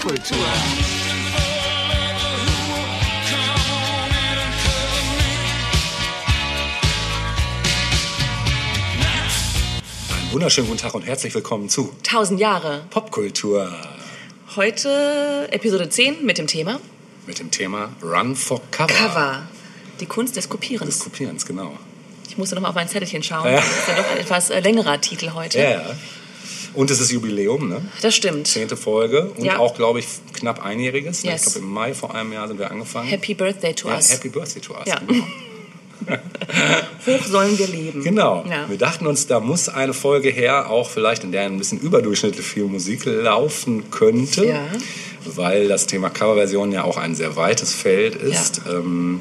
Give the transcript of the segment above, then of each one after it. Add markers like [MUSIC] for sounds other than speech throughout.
Popkultur. Einen wunderschönen guten Tag und herzlich willkommen zu 1000 Jahre. Popkultur Heute Episode 10 mit dem Thema mit dem Thema Run for Cover. Cover. Die Kunst des Kopierens. Des Kopierens, genau. Ich musste noch mal auf mein Zettelchen schauen. Ja. Das ist ja doch ein etwas äh, längerer Titel heute. Ja, ja. Und es ist Jubiläum, ne? Das stimmt. Zehnte Folge und Ja. auch, glaube ich, knapp einjähriges. ne? Yes. Ich glaube, im Mai vor einem Jahr sind wir angefangen. Happy Birthday to ja, us. Happy Birthday to us. Ja. Genau. [LAUGHS] Hoch sollen wir leben. genau. Ja. Wir dachten uns, da muss eine Folge her, auch vielleicht in der ein bisschen überdurchschnittlich viel Musik laufen könnte. Ja. Weil das Thema Coverversion ja auch ein sehr weites Feld ist. Ähm,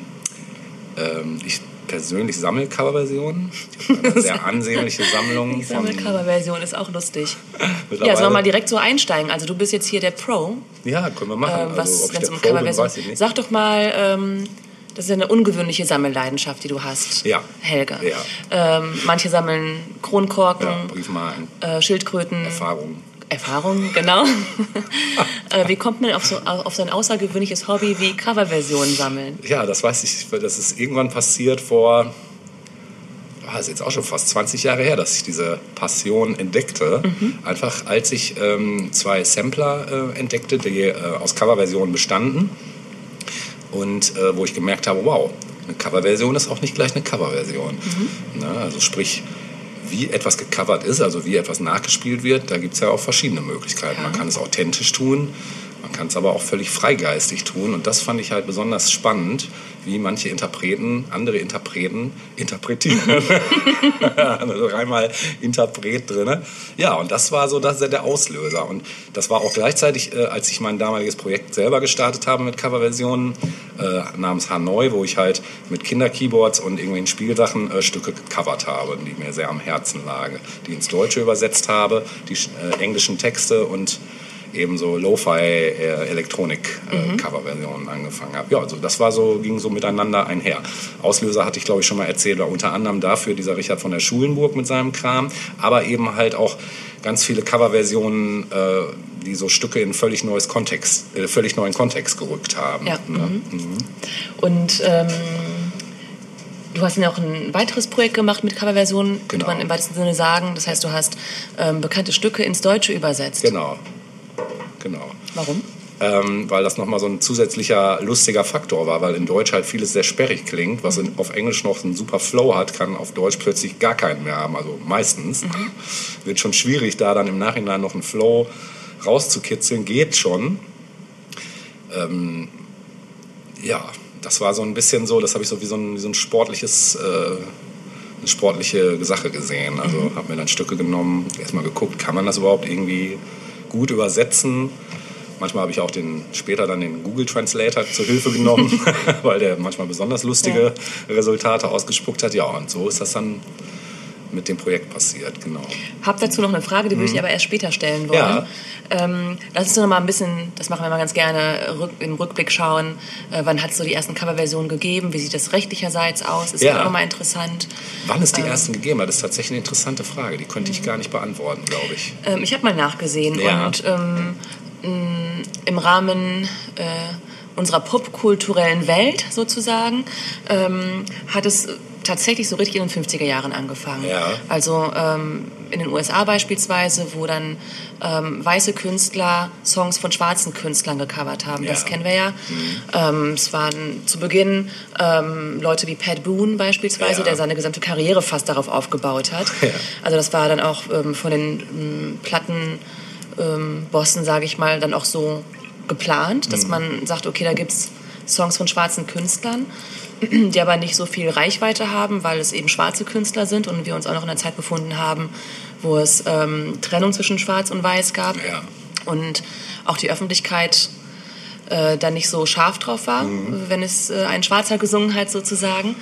ähm, ich persönlich sammle Coverversionen. Ich [LAUGHS] habe eine sehr ansehnliche Sammlung Die Sammelcover-Version ist auch lustig. Ja, sollen wir mal direkt so einsteigen? Also du bist jetzt hier der Pro. Ja, können wir machen. Äh, was, also, wenn es um Coverversion nicht. Sag doch mal, ähm, das ist ja eine ungewöhnliche Sammelleidenschaft, die du hast. Ja. Helge. Ja. Ähm, manche sammeln Kronkorken, ja, Briefmarken, äh, Schildkröten. Erfahrungen. Erfahrung, genau. [LAUGHS] äh, wie kommt man auf so, auf so ein außergewöhnliches Hobby wie Coverversionen sammeln? Ja, das weiß ich. Das ist irgendwann passiert vor, ah, ist jetzt auch schon fast 20 Jahre her, dass ich diese Passion entdeckte. Mhm. Einfach als ich ähm, zwei Sampler äh, entdeckte, die äh, aus Coverversionen bestanden. Und äh, wo ich gemerkt habe, wow, eine Coverversion ist auch nicht gleich eine Coverversion. Mhm. Ne? Also sprich, wie etwas gecovert ist, also wie etwas nachgespielt wird, da gibt es ja auch verschiedene Möglichkeiten. Man kann es authentisch tun, man kann es aber auch völlig freigeistig tun. Und das fand ich halt besonders spannend, wie manche Interpreten andere Interpreten interpretieren. [LAUGHS] also einmal Interpret drin. Ja, und das war so das, der Auslöser. Und das war auch gleichzeitig, äh, als ich mein damaliges Projekt selber gestartet habe mit Coverversionen äh, namens Hanoi, wo ich halt mit Kinderkeyboards und irgendwelchen Spielsachen äh, Stücke gecovert habe, die mir sehr am Herzen lagen, die ins Deutsche übersetzt habe, die äh, englischen Texte und ebenso Lo-Fi-Elektronik-Coverversionen angefangen habe. Ja, also das war so, ging so miteinander einher. Auslöser hatte ich, glaube ich, schon mal erzählt, war unter anderem dafür dieser Richard von der Schulenburg mit seinem Kram, aber eben halt auch ganz viele Coverversionen, äh, die so Stücke in völlig neues Kontext, äh, völlig neuen Kontext gerückt haben. Ja, Ne? Und ähm, du hast ja auch ein weiteres Projekt gemacht mit Coverversionen, könnte Genau. man im weitesten Sinne sagen. Das heißt, du hast ähm, bekannte Stücke ins Deutsche übersetzt. Genau. Genau. Warum? ähm, weil das nochmal so ein zusätzlicher lustiger Faktor war, weil in Deutsch halt vieles sehr sperrig klingt, was in, auf Englisch noch einen super Flow hat, kann auf Deutsch plötzlich gar keinen mehr haben, also meistens. Wird schon schwierig, da dann im Nachhinein noch einen Flow rauszukitzeln, geht schon. Ähm, ja, das war so ein bisschen so, das habe ich so wie so ein, wie so ein sportliches, äh, eine sportliche Sache gesehen. Also habe mir dann Stücke genommen, erstmal geguckt, kann man das überhaupt irgendwie gut übersetzen? Manchmal habe ich auch den, später dann den Google Translator zur Hilfe genommen, [LAUGHS] [LAUGHS] weil der manchmal besonders lustige Resultate ausgespuckt hat. Ja, und so ist das dann mit dem Projekt passiert, genau. Hab dazu noch eine Frage, die würde ich dir aber erst später stellen wollen. Ja. Ähm, lass uns noch mal ein bisschen, das machen wir mal ganz gerne, rück, im Rückblick schauen. Äh, wann hat es so die ersten Coverversionen gegeben? Wie sieht das rechtlicherseits aus? Ist Ja. auch mal interessant. Wann es die ersten gegeben hat, ist tatsächlich eine interessante Frage. Die könnte ich gar nicht beantworten, glaube ich. Ähm, ich habe mal nachgesehen Ja. und ähm, im Rahmen äh, unserer popkulturellen Welt sozusagen ähm, hat es tatsächlich so richtig in den 50er Jahren angefangen. Ja. Also ähm, in den USA beispielsweise, wo dann ähm, weiße Künstler Songs von schwarzen Künstlern gecovert haben. Das Ja. Mhm. kennen wir ja. Ähm, es waren zu Beginn ähm, Leute wie Pat Boone beispielsweise, Ja. der seine gesamte Karriere fast darauf aufgebaut hat. [LAUGHS] Also das war dann auch ähm, von den ähm, Platten ähm, Bossen, sage ich mal, dann auch so geplant, dass man sagt, okay, da gibt's Songs von schwarzen Künstlern, [CLEARS THROAT] die aber nicht so viel Reichweite haben, weil es eben schwarze Künstler sind und wir uns auch noch in einer Zeit befunden haben, wo es ähm, Trennung zwischen Schwarz und Weiß gab Ja. und auch die Öffentlichkeit äh, da nicht so scharf drauf war, Mhm. wenn es äh, ein Schwarzer gesungen hat sozusagen.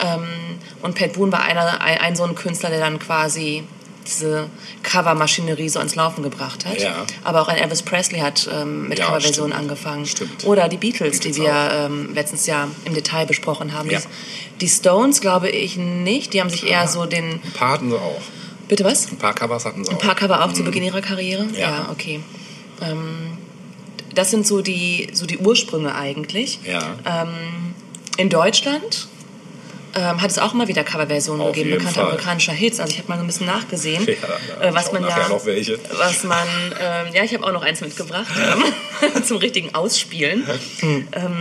Ähm, und Pat Boone war einer, ein, ein so ein Künstler, der dann quasi diese Covermaschinerie so ans Laufen gebracht hat. Ja. Aber auch ein Elvis Presley hat ähm, mit Ja, Coverversionen angefangen. Stimmt. Oder die Beatles, die wir ähm, letztens ja im Detail besprochen haben. Ja. Die, Stones glaube ich nicht. Die haben sich eher so den... Ein paar hatten sie auch. Bitte was? Ein paar Covers hatten sie auch. Ein paar Cover auch zu Beginn ihrer Karriere? Ja. okay. Ähm, das sind so die, so die Ursprünge eigentlich. Ja. Ähm, in Deutschland ähm, hat es auch immer wieder Coverversionen Auf gegeben, jeden bekannte Fall. amerikanischer Hits. Also ich habe mal so ein bisschen nachgesehen, [LAUGHS] Ja, äh, was man ja, nachher noch welche. was man, ähm, ja, ich habe auch noch eins mitgebracht [LAUGHS] ähm, [LAUGHS] zum richtigen Ausspielen. Ähm,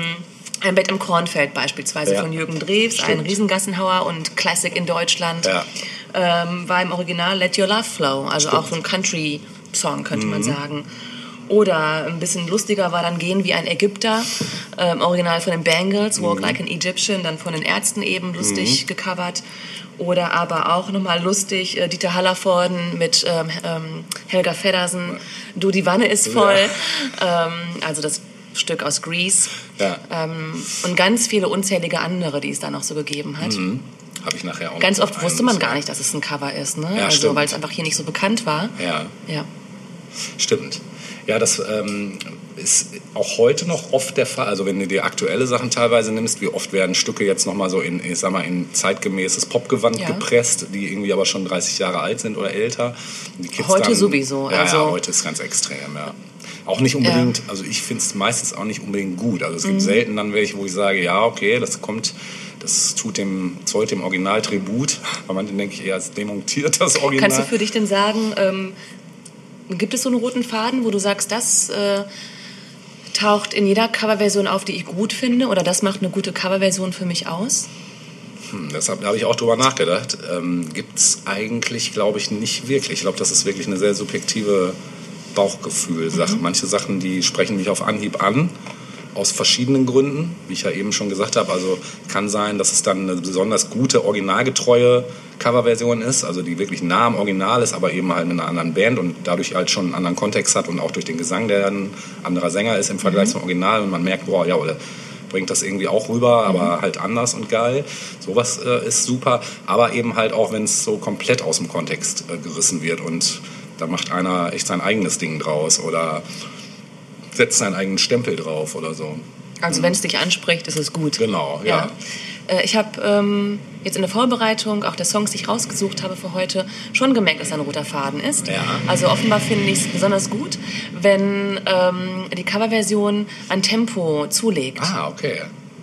ein Bett im Kornfeld beispielsweise Ja. von Jürgen Drews, ein Stimmt. Riesengassenhauer und Classic in Deutschland, Ja. ähm, war im Original Let Your Love Flow, also auch so ein Country-Song könnte Mhm. man sagen. Oder ein bisschen lustiger war dann Gehen wie ein Ägypter, ähm, Original von den Bangles, Walk Mhm. Like an Egyptian, dann von den Ärzten eben lustig gecovert. Oder aber auch nochmal lustig, äh, Dieter Hallervorden mit ähm, ähm, Helga Feddersen, Du, die Wanne ist voll. Ähm, also das Stück aus Grease. Ja. Ähm, und ganz viele unzählige andere, die es da noch so gegeben hat. Habe ich nachher auch Ganz oft wusste man gar nicht, dass es ein Cover ist, ne? Ja, also weil es einfach hier nicht so bekannt war. Ja. Ja. Stimmt. Ja, das ähm, ist auch heute noch oft der Fall. Also wenn du dir aktuelle Sachen teilweise nimmst, wie oft werden Stücke jetzt nochmal so in, ich sag mal, in zeitgemäßes Popgewand Ja. gepresst, die irgendwie aber schon 30 Jahre alt sind oder älter. Heute sowieso, Ja, also- ja, heute ist ganz extrem, ja. Auch nicht unbedingt, also ich finde es meistens auch nicht unbedingt gut. Also es Mhm. gibt selten dann welche, wo ich sage, ja, okay, das kommt, das tut dem, zollt dem Original Tribut. [LAUGHS] Bei manchen denke ich eher, es demontiert das Original. Kannst du für dich denn sagen, ähm, gibt es so einen roten Faden, wo du sagst, das äh, taucht in jeder Coverversion auf, die ich gut finde, oder das macht eine gute Coverversion für mich aus? Hm, Deshalb habe ich auch drüber nachgedacht. Ähm, Gibt es eigentlich, glaube ich, nicht wirklich. Ich glaube, das ist wirklich eine sehr subjektive Bauchgefühl-Sache. Manche Sachen, die sprechen mich auf Anhieb an, aus verschiedenen Gründen, wie ich ja eben schon gesagt habe. Also kann sein, dass es dann eine besonders gute, originalgetreue Coverversion ist, also die wirklich nah am Original ist, aber eben halt mit einer anderen Band und dadurch halt schon einen anderen Kontext hat und auch durch den Gesang, der ein anderer Sänger ist im Vergleich zum Original und man merkt, boah, ja, oder bringt das irgendwie auch rüber, aber halt anders und geil. Sowas äh, ist super, aber eben halt auch, wenn es so komplett aus dem Kontext äh, gerissen wird und da macht einer echt sein eigenes Ding draus oder setzt seinen eigenen Stempel drauf oder so. Also wenn es dich anspricht, ist es gut. Genau, ja. Äh, Ich habe ähm, jetzt in der Vorbereitung auch der Songs, die ich rausgesucht habe für heute, schon gemerkt, dass da ein roter Faden ist. Ja. Also offenbar finde ich es besonders gut, wenn ähm, die Coverversion an Tempo zulegt. Ah, okay.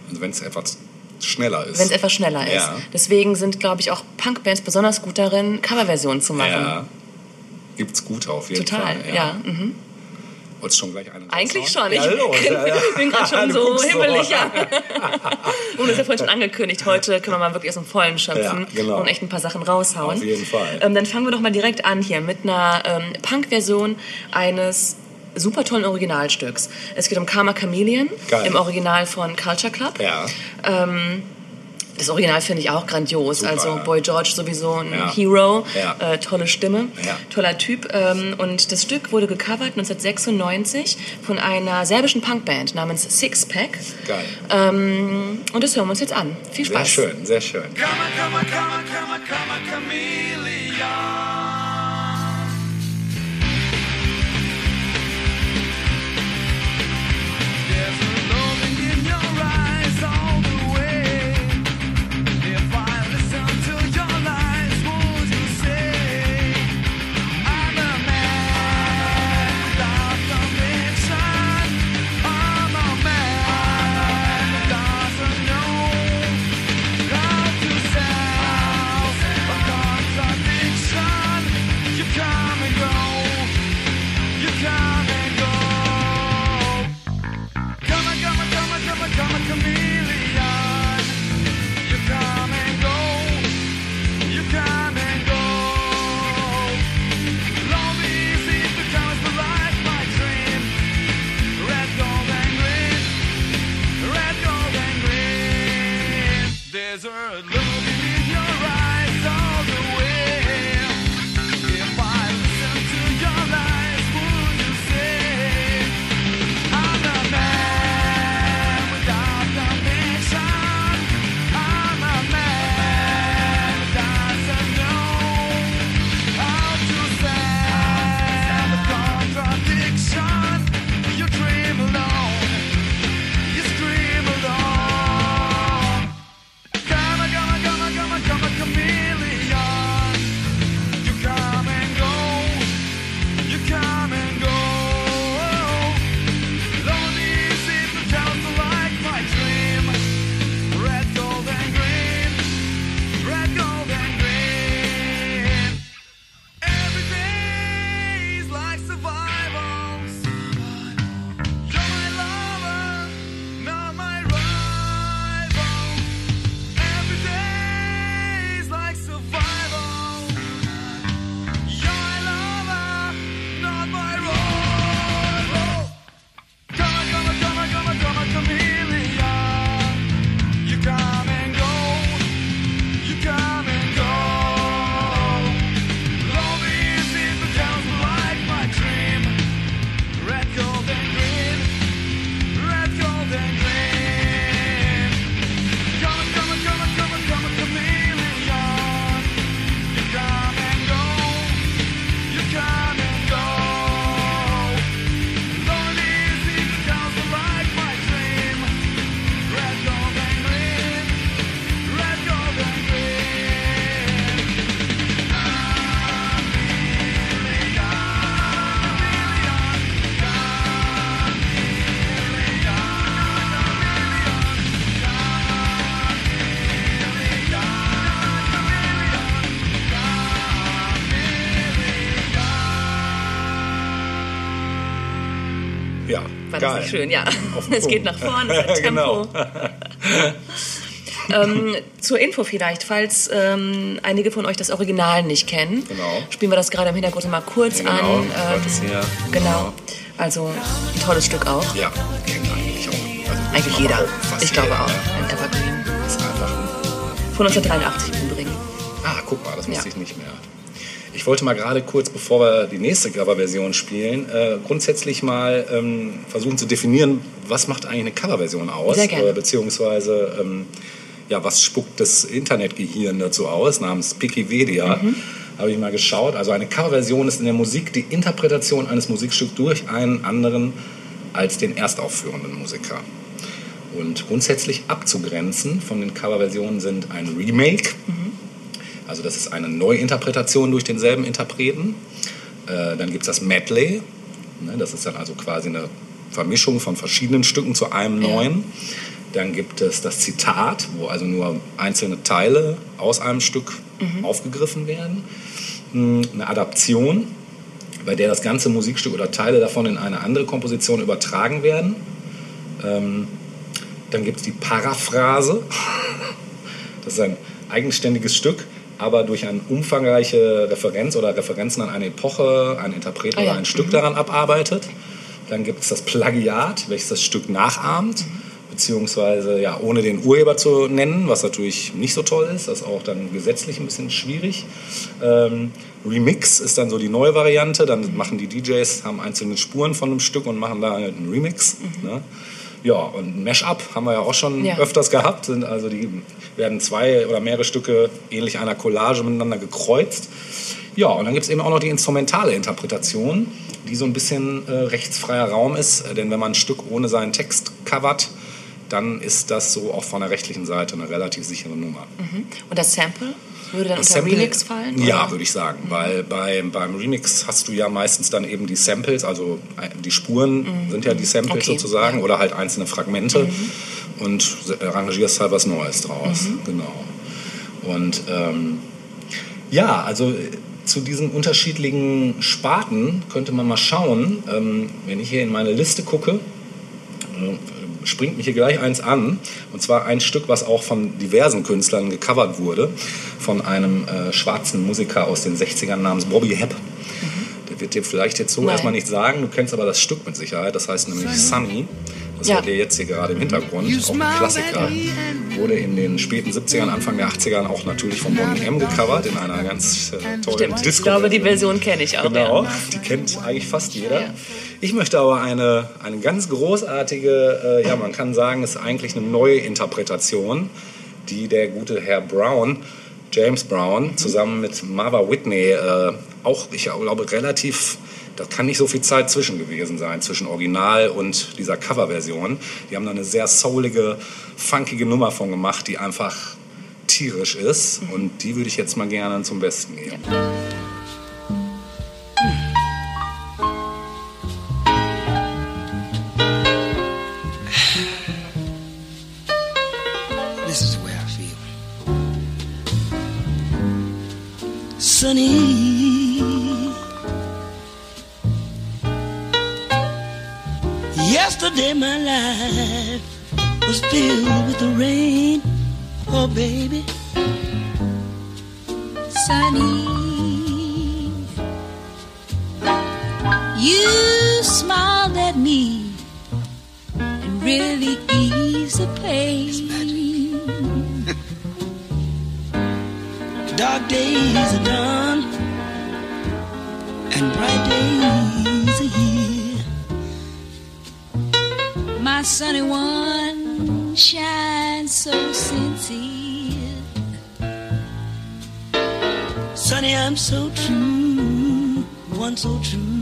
Also wenn es etwas schneller ist. Wenn es etwas schneller ist. Ja. Deswegen sind, glaube ich, auch Punkbands besonders gut darin, Coverversionen zu machen. ja. Gibt's gut auf jeden Total, Fall. ja. mhm. Wolltest schon gleich einen Eigentlich schon. Ich Ja, los, bin, ja, ja. bin gerade schon [LAUGHS] so himmelig. Ja. Und [LAUGHS] das ist ja vorhin schon angekündigt. Heute können wir mal wirklich aus dem Vollen schöpfen Ja, genau. und echt ein paar Sachen raushauen. Auf jeden Fall. Ähm, dann fangen wir doch mal direkt an hier mit einer ähm, Punk-Version eines super tollen Originalstücks. Es geht um Karma Chameleon Geil. im Original von Culture Club. Ja, Das Original finde ich auch grandios. Super, also. Boy George sowieso ein Ja. Hero, Ja. äh, tolle Stimme, Ja. toller Typ. Ähm, und das Stück wurde gecovert 1996 von einer serbischen Punkband namens Sixpack. geil. Ähm, und das hören wir uns jetzt an. Viel Sehr Spaß. schön, sehr schön. Come on, come on, come on, come on, come on, chameleon. Nicht schön, ja. [LAUGHS] Es geht nach vorne, es [LAUGHS] hat Tempo. Genau. [LAUGHS] ähm, zur Info vielleicht, falls ähm, einige von euch das Original nicht kennen, Genau. spielen wir das gerade im Hintergrund mal kurz Genau, an. wollte es hier- Genau. Also ein tolles Stück auch. Ja, kennt eigentlich auch. Also, Eigentlich jeder. Fast Ich glaube jeder, auch. ne? Ein Evergreen. Ist einfach Von 1983 im Übrigen. Ah, guck mal, das wusste Ja. ich nicht mehr. Ich wollte mal gerade kurz, bevor wir die nächste Coverversion spielen, äh, grundsätzlich mal ähm, versuchen zu definieren, was macht eigentlich eine Coverversion aus? Sehr gerne. Äh, beziehungsweise, ähm, ja, was spuckt das Internetgehirn dazu aus, namens Wikipedia. Mhm. Habe ich mal geschaut. Also eine Coverversion ist in der Musik die Interpretation eines Musikstücks durch einen anderen als den erstaufführenden Musiker. Und grundsätzlich abzugrenzen von den Coverversionen sind ein Remake, also das ist eine Neuinterpretation durch denselben Interpreten. Äh, dann gibt es das Medley, ne, das ist dann also quasi eine Vermischung von verschiedenen Stücken zu einem Ja. neuen. Dann gibt es das Zitat, wo also nur einzelne Teile aus einem Stück aufgegriffen werden. Hm, Eine Adaption, bei der das ganze Musikstück oder Teile davon in eine andere Komposition übertragen werden. Ähm, dann gibt es die Paraphrase. [LAUGHS] Das ist ein eigenständiges Stück, aber durch eine umfangreiche Referenz oder Referenzen an eine Epoche, ein Interpret Ah ja. oder ein Stück daran abarbeitet. Dann gibt es das Plagiat, welches das Stück nachahmt, beziehungsweise ja, ohne den Urheber zu nennen, was natürlich nicht so toll ist. Das ist auch dann gesetzlich ein bisschen schwierig. Ähm, Remix ist dann so die neue Variante. Dann machen die DJs, haben einzelne Spuren von einem Stück und machen da halt einen Remix. Ne? Ja, und ein Mashup haben wir ja auch schon Ja. öfters gehabt. Sind also die werden zwei oder mehrere Stücke ähnlich einer Collage miteinander gekreuzt. Ja, und dann gibt es eben auch noch die instrumentale Interpretation, die so ein bisschen äh, rechtsfreier Raum ist. Äh, Denn wenn man ein Stück ohne seinen Text covert, dann ist das so auch von der rechtlichen Seite eine relativ sichere Nummer. Und das Sample würde dann unter Remix fallen? Ja, oder? würde ich sagen. Weil bei, beim Remix hast du ja meistens dann eben die Samples, also die Spuren sind ja die Samples Mhm. Okay, sozusagen ja. Mhm. oder halt einzelne Fragmente und arrangierst halt was Neues draus. Mhm. Genau. Und ähm, ja, also äh, zu diesen unterschiedlichen Sparten könnte man mal schauen, ähm, wenn ich hier in meine Liste gucke, äh, springt mich hier gleich eins an. Und zwar ein Stück, was auch von diversen Künstlern gecovert wurde. Von einem äh, schwarzen Musiker aus den 60ern namens Bobby Hepp. Der wird dir vielleicht jetzt so Nein. erstmal nicht sagen. Du kennst aber das Stück mit Sicherheit. Das heißt nämlich Sunny. Das Ja. hört ihr jetzt hier gerade im Hintergrund. Auch ein Klassiker. Wurde in den späten 70ern, Anfang der 80ern auch natürlich von Bonnie M gecovert in einer ganz äh, tollen Stimmt. Disco. Ich glaube, die Version kenne ich auch. Genau, Ja. die kennt eigentlich fast jeder. Ja. Ich möchte aber eine, eine ganz großartige, äh, ja, man kann sagen, es ist eigentlich eine neue Interpretation, die der gute Herr Brown, James Brown, zusammen mit Marva Whitney, äh, auch, ich glaube, relativ, da kann nicht so viel Zeit zwischen gewesen sein, zwischen Original und dieser Coverversion. Die haben da eine sehr soulige, funkige Nummer von gemacht, die einfach tierisch ist. Und die würde ich jetzt mal gerne zum Besten geben. This is where I feel. Sunny. Yesterday my life was filled with the rain. Oh, baby. Sunny. You smiled at me and really eased the pain. Dark days are done and bright days are here. My sunny one shines so sincere. Sunny, I'm so true, one so true.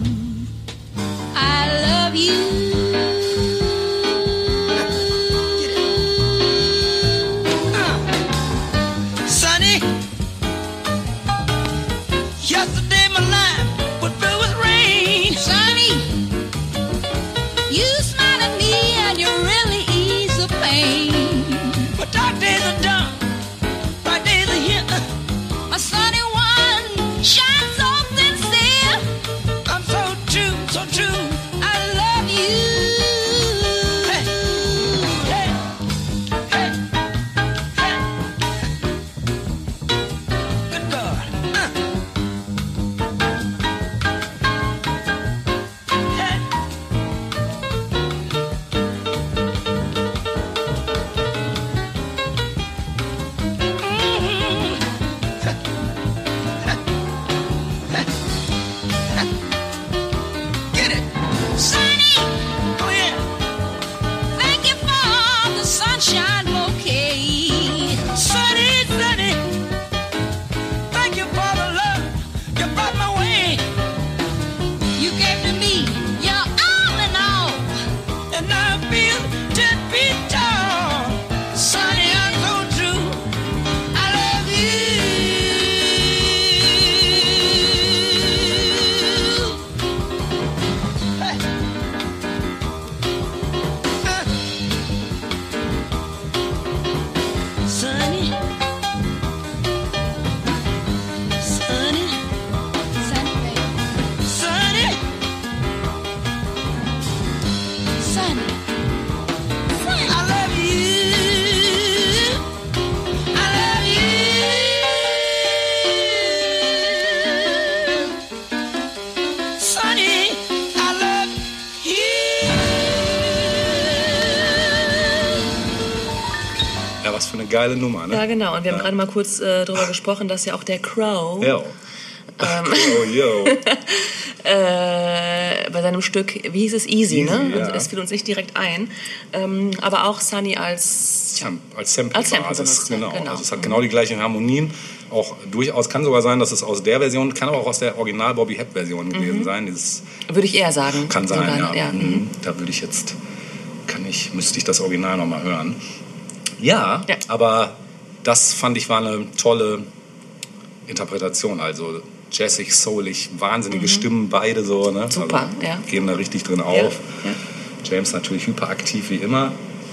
was für eine geile Nummer, ne? Ja, genau. Und wir haben ja. gerade mal kurz äh, darüber [LAUGHS] gesprochen, dass ja auch der Crow. Ja. Ähm, [LAUGHS] oh, yo. [LAUGHS] äh, bei seinem Stück, wie hieß es, Easy, ne? Easy, ja. Also, es fiel uns nicht direkt ein. Ähm, aber auch Sunny als Sam- Als Sample, Als Sample Basis, benutzt, ja, genau. genau. Also es hat genau die gleichen Harmonien. Auch durchaus kann sogar sein, dass es aus der Version, kann aber auch aus der Original Bobby Hep Version gewesen sein. Dieses Würde ich eher sagen. kann sein, sogar, ja. mhm. Mhm. Da würde ich jetzt, kann ich, müsste ich das Original nochmal hören. Ja, Ja. aber das fand ich war eine tolle Interpretation. Also jazzig, soulig, wahnsinnige Stimmen, beide so. Ne? Mhm. Super, also, ja. Gehen da richtig drin Ja, auf. ja. James natürlich hyperaktiv wie immer.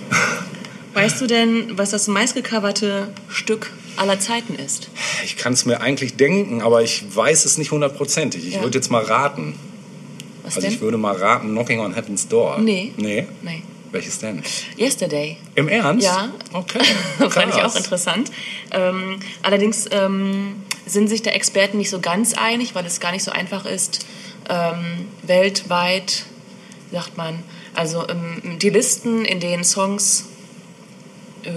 [LAUGHS] Weißt du denn, was das meistgecoverte Stück aller Zeiten ist? Ich kann es mir eigentlich denken, aber ich weiß es nicht hundertprozentig. Ich Ja. würde jetzt mal raten. Was Also denn? ich würde mal raten, Knocking on Heaven's Door. Nee. Nee? nee. Welches denn? Yesterday. Im Ernst? Ja. Okay. [LAUGHS] Fand ich auch interessant. Ähm, allerdings ähm, sind sich der Experten nicht so ganz einig, weil es gar nicht so einfach ist, ähm, weltweit, sagt man, also ähm, die Listen, in denen Songs äh,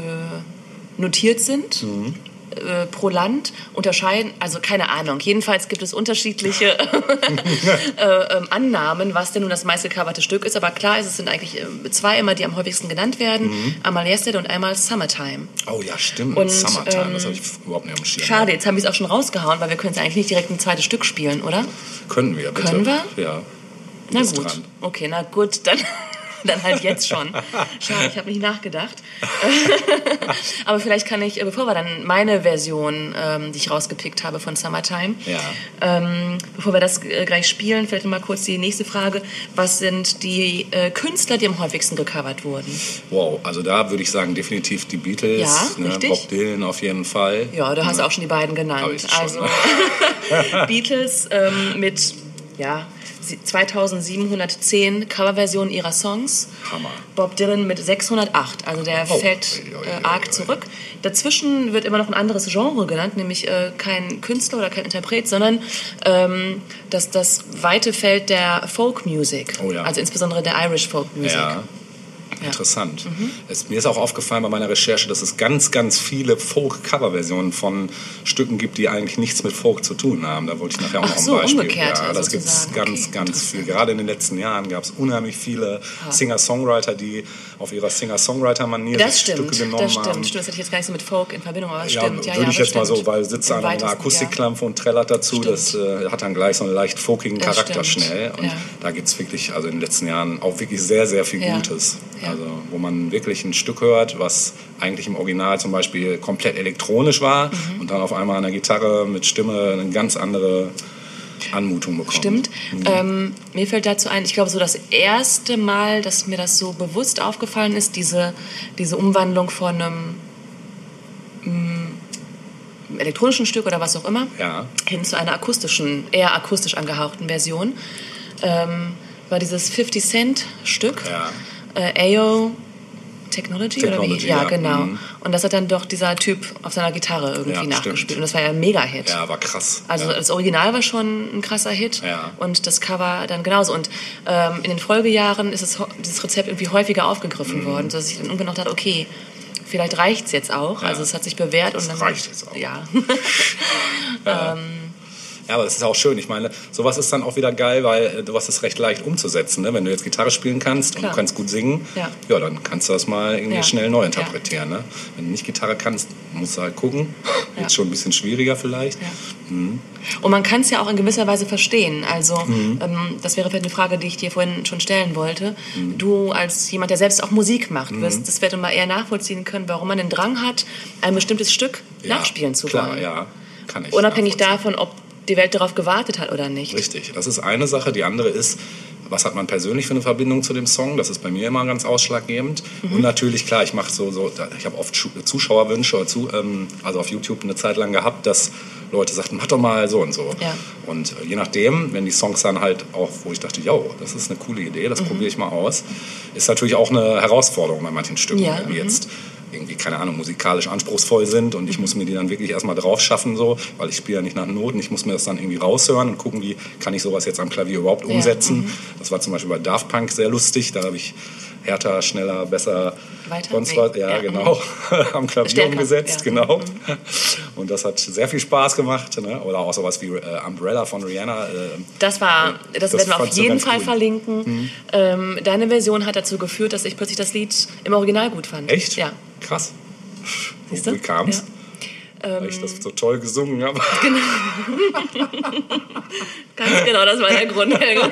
notiert sind. Mhm. Äh, Pro Land unterscheiden, also keine Ahnung. Jedenfalls gibt es unterschiedliche [LAUGHS] [LAUGHS] äh, ähm, Annahmen, was denn nun das meistgecoverte Stück ist. Aber klar ist, es sind eigentlich äh, zwei immer, die am häufigsten genannt werden. Mhm. Einmal Yesterday und einmal Summertime. Oh ja, stimmt. Und, Summertime, ähm, das habe ich überhaupt nicht am Schirm. Schade, jetzt haben wir es auch schon rausgehauen, weil wir können es eigentlich nicht direkt ein zweites Stück spielen, oder? Können wir, bitte? Können wir? Ja. Na gut. dran. Okay, na gut, dann, [LAUGHS] dann halt jetzt schon. Schade, ich habe nicht nachgedacht. [LAUGHS] Aber vielleicht kann ich, äh, bevor wir dann meine Version, ähm, die ich rausgepickt habe von Summertime, Ja. ähm, bevor wir das äh, gleich spielen, vielleicht mal kurz die nächste Frage. Was sind die äh, Künstler, die am häufigsten gecovert wurden? Wow, also da würde ich sagen, definitiv die Beatles, Ja, ne? richtig. Bob Dylan auf jeden Fall. Ja, du hast auch schon die beiden genannt. Schon, also ne? [LAUGHS] Beatles ähm, mit ja, 2710 Coverversionen ihrer Songs. Hammer. Bob Dylan mit 608, also der Oh. fällt äh, arg zurück. Dazwischen wird immer noch ein anderes Genre genannt, nämlich äh, kein Künstler oder kein Interpret, sondern ähm, das, das weite Feld der Folk Music, Oh ja. also insbesondere der Irish Folk Music. Ja. Interessant. Es, mir ist auch aufgefallen bei meiner Recherche, dass es ganz, ganz viele Folk-Cover-Versionen von Stücken gibt, die eigentlich nichts mit Folk zu tun haben. Da wollte ich nachher auch Ach noch ein so, Beispiel. umgekehrt ja, das gibt es ganz, Okay, ganz viel. Gerade in den letzten Jahren gab es unheimlich viele Singer-Songwriter, die auf ihrer Singer-Songwriter-Manier stimmt, Stücke genommen das stimmt, haben. stimmt. Das hätte ich jetzt gar nicht so mit Folk in Verbindung, aber das Ja, stimmt. Ja, würde ja, ich jetzt mal bestimmt. so, weil sitzt einer mit einer Akustikklampe und trällert dazu, Stimmt. das äh, hat dann gleich so einen leicht folkigen Charakter stimmt, schnell. Und da gibt es wirklich, also in den letzten Jahren auch wirklich sehr, sehr viel. Gutes. Ja. Also wo man wirklich ein Stück hört, was eigentlich im Original zum Beispiel komplett elektronisch war Mhm. und dann auf einmal an der Gitarre mit Stimme eine ganz andere Anmutung bekommt. Stimmt. Mhm. Ähm, mir fällt dazu ein, ich glaube, so das erste Mal, dass mir das so bewusst aufgefallen ist, diese, diese Umwandlung von einem mm, elektronischen Stück oder was auch immer Ja. hin zu einer akustischen, eher akustisch angehauchten Version, ähm, war dieses 50 Cent Stück, Ja. Äh, AO Technology, oder Technology, wie? Ja, ja. genau. Mhm. Und das hat dann doch dieser Typ auf seiner Gitarre irgendwie Ja, nachgespielt. stimmt. Und das war ja ein Mega-Hit. Ja, war krass. Also ja. das Original war schon ein krasser Hit Ja. und das Cover dann genauso. Und ähm, in den Folgejahren ist es, dieses Rezept irgendwie häufiger aufgegriffen Mhm. worden, sodass ich dann irgendwann noch dachte, okay, vielleicht reicht es jetzt auch. Also es hat sich bewährt. Das und dann, reicht jetzt auch. Ja. [LAUGHS] [LAUGHS] Ja, aber das ist auch schön. Ich meine, sowas ist dann auch wieder geil, weil äh, du hast es recht leicht umzusetzen. Ne? Wenn du jetzt Gitarre spielen kannst und Klar. du kannst gut singen, Ja. ja. dann kannst du das mal irgendwie Ja. schnell neu interpretieren. Ne? Wenn du nicht Gitarre kannst, musst du halt gucken. Ja. Wird schon ein bisschen schwieriger vielleicht. Ja. Und man kann es ja auch in gewisser Weise verstehen. Also Mhm. ähm, das wäre vielleicht eine Frage, die ich dir vorhin schon stellen wollte. Mhm. Du als jemand, der selbst auch Musik macht, wirst das vielleicht mal eher nachvollziehen können, warum man den Drang hat, ein bestimmtes Stück Ja, nachspielen zu klar, wollen. ja, kann ich. Unabhängig davon, ob die Welt darauf gewartet hat oder nicht. Richtig, das ist eine Sache. Die andere ist, was hat man persönlich für eine Verbindung zu dem Song? Das ist bei mir immer ganz ausschlaggebend. Mhm. Und natürlich, klar, ich mache so, so, ich habe oft Zuschauerwünsche, oder zu, ähm, also auf YouTube eine Zeit lang gehabt, dass Leute sagten, mach doch mal so und so. Ja. Und äh, je nachdem, wenn die Songs dann halt auch, wo ich dachte, yo, das ist eine coole Idee, Mhm. das probiere ich mal aus, ist natürlich auch eine Herausforderung bei manchen Stücken, Ja, wenn die mhm. Irgendwie, keine Ahnung, musikalisch anspruchsvoll sind und ich muss mir die dann wirklich erstmal drauf schaffen, so, weil ich spiele ja nicht nach Noten, ich muss mir das dann irgendwie raushören und gucken, wie kann ich sowas jetzt am Klavier überhaupt Ja, umsetzen. mhm. Das war zum Beispiel bei Daft Punk sehr lustig, da habe ich härter, schneller, besser. Weiter? Sonst was. Ja, Ja, genau. [LAUGHS] Am Klavier Stärker, umgesetzt, ja. genau. Und das hat sehr viel Spaß gemacht. Ne? Oder auch sowas wie äh, Umbrella von Rihanna. Äh, Das war, das, Das werden wir auf jeden Fall. Mhm. verlinken. Ähm, deine Version hat dazu geführt, dass ich plötzlich das Lied im Original gut fand. echt? Ja. Krass. Siehst du? Wie kam's? Ja. Ähm, Weil ich das so toll gesungen habe. [LAUGHS] Ganz genau, das war der Grund. Helge. [LAUGHS]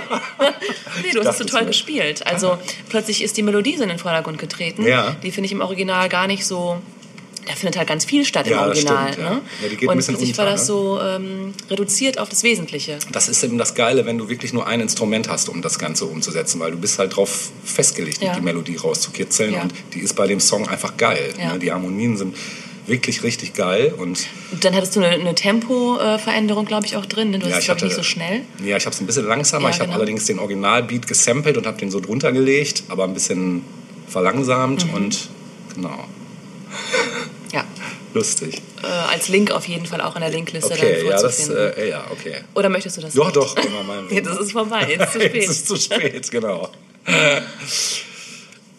nee, du hast es so es toll gespielt. Also plötzlich ist die Melodie so in den Vordergrund getreten. Ja. Die finde ich im Original gar nicht so. Da findet halt ganz viel statt Ja, im Original. stimmt, ja. ne? Ja, die geht ein Und plötzlich war unter, das ne? so ähm, reduziert auf das Wesentliche. Das ist eben das Geile, wenn du wirklich nur ein Instrument hast, um das Ganze umzusetzen, weil du bist halt drauf festgelegt, Ja. die Melodie rauszukitzeln Ja. und die ist bei dem Song einfach geil. Ja. Ne? Die Harmonien sind wirklich richtig geil und Und dann hattest du eine, eine Tempo-Veränderung, glaube ich, auch drin. denn Du hast es, glaube ich, nicht so schnell. Ja, ich habe es ein bisschen langsamer. Ja, ich habe genau. allerdings den Originalbeat gesampelt und habe den so drunter gelegt, aber ein bisschen verlangsamt Mhm. und genau, Ja. Lustig. Äh, als Link auf jeden Fall auch in der Linkliste Okay, dann ja, das, äh, ja, okay. Oder möchtest du das Doch, nicht? doch, können wir mal. [LAUGHS] Jetzt ist vorbei, jetzt ist es zu Jetzt spät. ist zu spät, genau. [LAUGHS]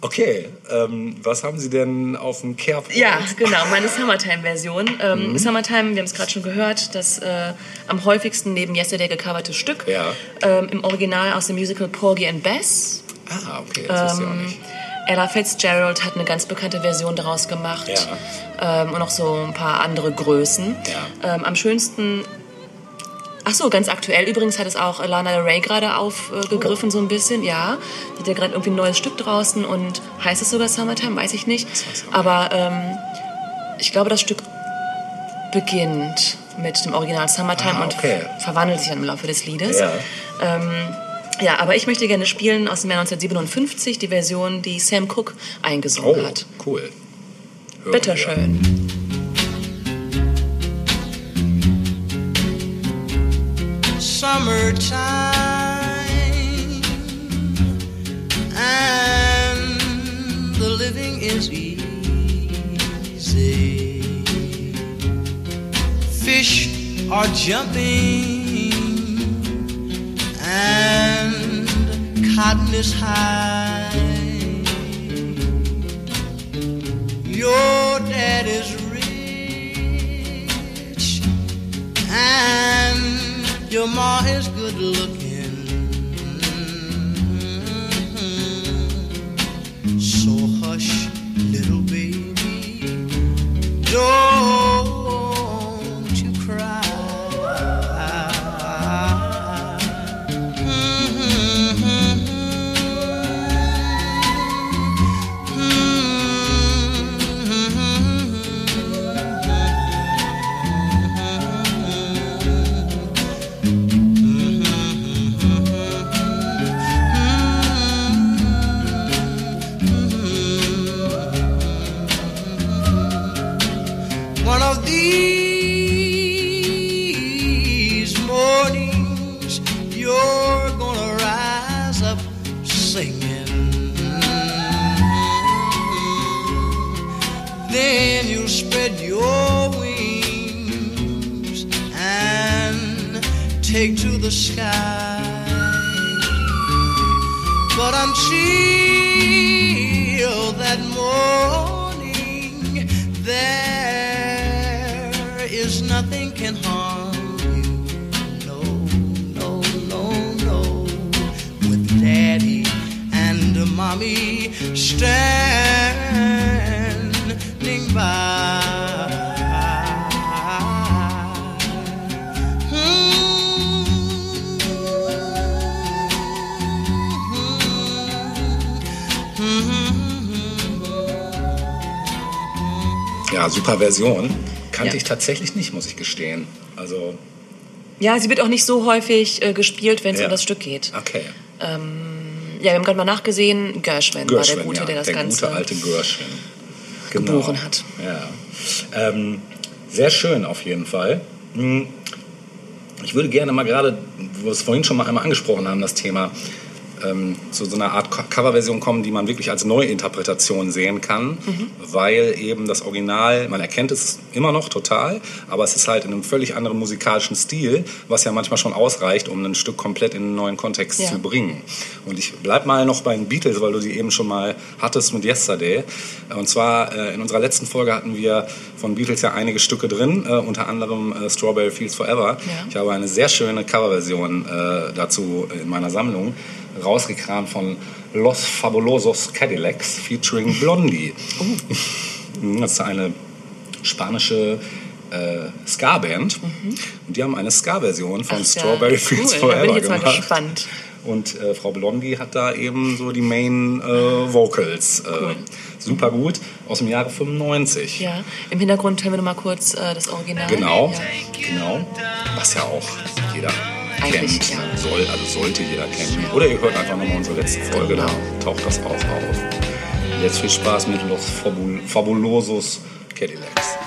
Okay, ähm, was haben Sie denn auf dem Kerbholz? Ja, genau, meine Summertime-Version. Ähm, Mhm. Summertime, wir haben es gerade schon gehört, das äh, am häufigsten neben Yesterday gecoverte Stück. Ja. Ähm, Im Original aus dem Musical Porgy and Bess. Ah, okay, das wusste ich auch Ähm, nicht. Ella Fitzgerald hat eine ganz bekannte Version daraus gemacht. Ja. Ähm, und noch so ein paar andere Größen. Ja. Ähm, am schönsten. Ach so, ganz aktuell übrigens hat es auch Lana Del Rey gerade aufgegriffen, so ein bisschen, ja. Die hat ja gerade irgendwie ein neues Stück draußen und heißt es sogar Summertime, weiß ich nicht. Aber ähm, ich glaube, das Stück beginnt mit dem Original Summertime Ah, und okay. verwandelt sich dann im Laufe des Liedes. Ja. Ja, aber ich möchte gerne spielen aus dem Jahr 1957, die Version, die Sam Cooke eingesungen Oh, hat. cool. Hören Bitte wir. schön. summertime and the living is easy. Fish are jumping and is high. Your dad is rich and your ma is good looking. But until that morning, there is nothing can harm you. No, no, no, no. With daddy and mommy standing by. Ja, super Version. Kannte Ja. ich tatsächlich nicht, muss ich gestehen. Also, Ja, sie wird auch nicht so häufig äh, gespielt, wenn es Ja. um das Stück geht. okay. Ja, wir haben gerade mal nachgesehen, Gershwin, war der Gershwin, Gute, ja, der das der Ganze gute alte Gershwin. Genau. geboren hat. Ja. Ähm, sehr schön auf jeden Fall. Hm, Ich würde gerne mal gerade, wo wir es vorhin schon mal einmal angesprochen haben, das Thema, ähm, zu so einer Art Co- Coverversion kommen, die man wirklich als Neuinterpretation sehen kann, weil eben das Original, man erkennt es immer noch total, aber es ist halt in einem völlig anderen musikalischen Stil, was ja manchmal schon ausreicht, um ein Stück komplett in einen neuen Kontext Ja. zu bringen. Und ich bleib mal noch bei den Beatles, weil du die eben schon mal hattest mit Yesterday. Und zwar äh, in unserer letzten Folge hatten wir von Beatles ja einige Stücke drin, äh, unter anderem äh, Strawberry Fields Forever. Ja. Ich habe eine sehr schöne Coverversion äh, dazu in meiner Sammlung rausgekramt von Los Fabulosos Cadillacs featuring Blondie. Das ist eine spanische äh, Ska-Band und die haben eine Ska-Version von Mhm. Ach Strawberry Fields cool. Forever Da bin ich jetzt mal gemacht. gespannt. Und äh, Frau Blondie hat da eben so die Main äh, Vocals. Äh, Super gut, aus dem Jahre 95. Ja, im Hintergrund hören wir noch mal kurz äh, das Original. Genau, Ja. genau. Was ja auch jeder Eigentlich, kennt. ja. Soll, also sollte jeder kennen. Oder ihr hört einfach nochmal unsere letzte Folge, Genau. da taucht das auch auf. Jetzt viel Spaß mit Los Fabul Fabulosos Cadillacs.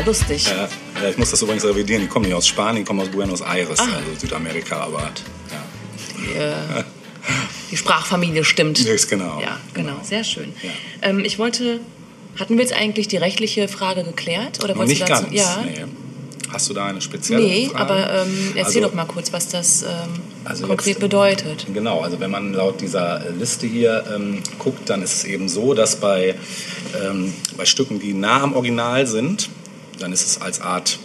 Ja, lustig. Ja, ich muss das übrigens revidieren. Die kommen nicht aus Spanien, die kommen aus Buenos Aires, Ah. also Südamerika, aber ja. Die, äh, die Sprachfamilie stimmt. [LAUGHS] Ist genau. Ja, genau. Sehr schön. Ja. Ähm, ich wollte, hatten wir jetzt eigentlich die rechtliche Frage geklärt? Oder wolltest nicht du dazu? ganz. Ja. Nee. Hast du da eine spezielle Nee, Frage? aber ähm, erzähl Also- doch mal kurz, was das ähm, Also konkret jetzt- bedeutet. Genau, also wenn man laut dieser Liste hier ähm, guckt, dann ist es eben so, dass bei, ähm, bei Stücken, die nah am Original sind, dann ist es als Art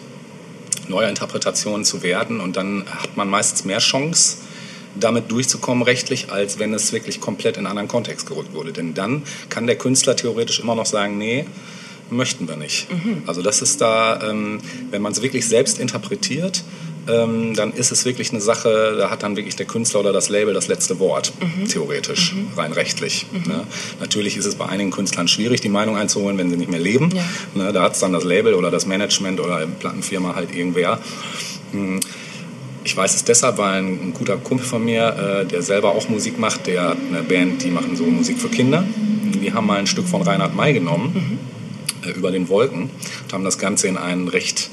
neuer Interpretation zu werden und dann hat man meistens mehr Chance, damit durchzukommen rechtlich, als wenn es wirklich komplett in einen anderen Kontext gerückt wurde. Denn dann kann der Künstler theoretisch immer noch sagen, nee, möchten wir nicht. Also das ist da, ähm, wenn man es wirklich selbst interpretiert, ähm, dann ist es wirklich eine Sache, da hat dann wirklich der Künstler oder das Label das letzte Wort, theoretisch, rein rechtlich. Ne? Natürlich ist es bei einigen Künstlern schwierig, die Meinung einzuholen, wenn sie nicht mehr leben. Ja. Ne? Da hat es dann das Label oder das Management oder Plattenfirma halt irgendwer. Hm. Ich weiß es deshalb, weil ein, ein guter Kumpel von mir, äh, der selber auch Musik macht, der hat eine Band, die machen so Musik für Kinder. Die haben mal ein Stück von Reinhard May genommen, äh, über den Wolken, und haben das Ganze in einen recht,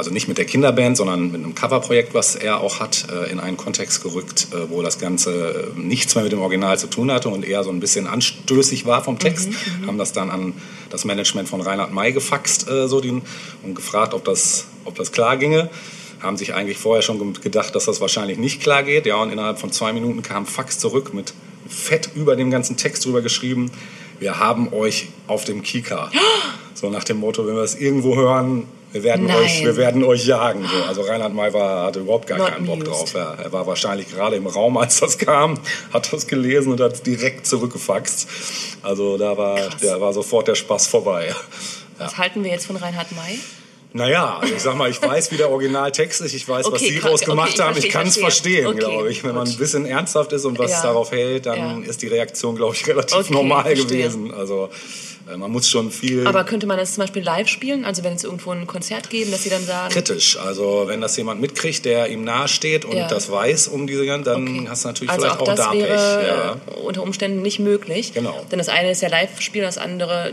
also nicht mit der Kinderband, sondern mit einem Coverprojekt, was er auch hat, äh, in einen Kontext gerückt, äh, wo das Ganze äh, nichts mehr mit dem Original zu tun hatte und eher so ein bisschen anstößig war vom Text. Haben das dann an das Management von Reinhard May gefaxt so den, und gefragt, ob das, ob das klar ginge haben sich eigentlich vorher schon gedacht, dass das wahrscheinlich nicht klar geht. Ja, und innerhalb von zwei Minuten kam Fax zurück mit fett über dem ganzen Text drüber geschrieben. Wir haben euch auf dem Kika. So nach dem Motto, wenn wir es irgendwo hören, wir werden, Nein. euch, wir werden euch jagen. So. Also Reinhard May war, hatte überhaupt gar Not keinen Bock amused. drauf. Ja, er war wahrscheinlich gerade im Raum, als das kam, hat das gelesen und hat es direkt zurückgefaxt. Also da war, der war sofort der Spaß vorbei. Was halten wir jetzt von Reinhard May? Naja, also ich sag mal, ich weiß, wie der Originaltext ist, ich weiß, was Okay, sie kann- draus okay, gemacht ich haben, ich kann es verstehe. verstehen, Okay, glaube ich. Wenn man ein bisschen ernsthaft ist und was Ja. darauf hält, dann Ja. ist die Reaktion, glaube ich, relativ Okay, normal gewesen. Also man muss schon viel Aber könnte man das zum Beispiel live spielen? Also wenn es irgendwo ein Konzert geben, dass sie dann sagen, kritisch. Also wenn das jemand mitkriegt, der ihm nahe steht und Ja. das weiß um diese ganzen, dann Okay. hast du natürlich also vielleicht auch auch, das da Pech. wäre Ja. äh, unter Umständen nicht möglich. Genau. Denn das eine ist ja Live-Spielen, das andere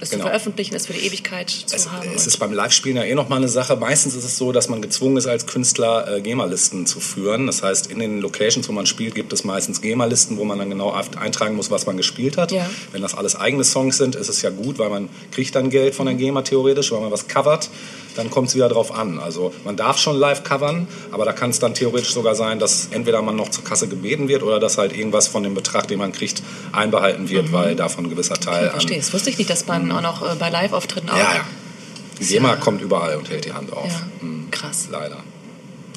das Genau. zu veröffentlichen, das für die Ewigkeit zu Es, haben. es ist beim Live-Spielen ja eh nochmal eine Sache. Meistens ist es so, dass man gezwungen ist, als Künstler äh, GEMA-Listen zu führen. Das heißt, in den Locations, wo man spielt, gibt es meistens GEMA-Listen, wo man dann genau eintragen muss, was man gespielt hat. Ja. Wenn das alles eigene Songs sind, ist es ja gut, weil man kriegt dann Geld von der GEMA theoretisch. Wenn man was covert, dann kommt es wieder drauf an. Also man darf schon live covern, aber da kann es dann theoretisch sogar sein, dass entweder man noch zur Kasse gebeten wird oder dass halt irgendwas von dem Betrag, den man kriegt, einbehalten wird, weil davon ein gewisser Teil ich an verstehe. Das wusste ich nicht, dass man auch noch äh, bei Live-Auftritten auch. ja, ja. Die GEMA kommt überall und hält die Hand auf. Ja, Mhm. krass. Leider.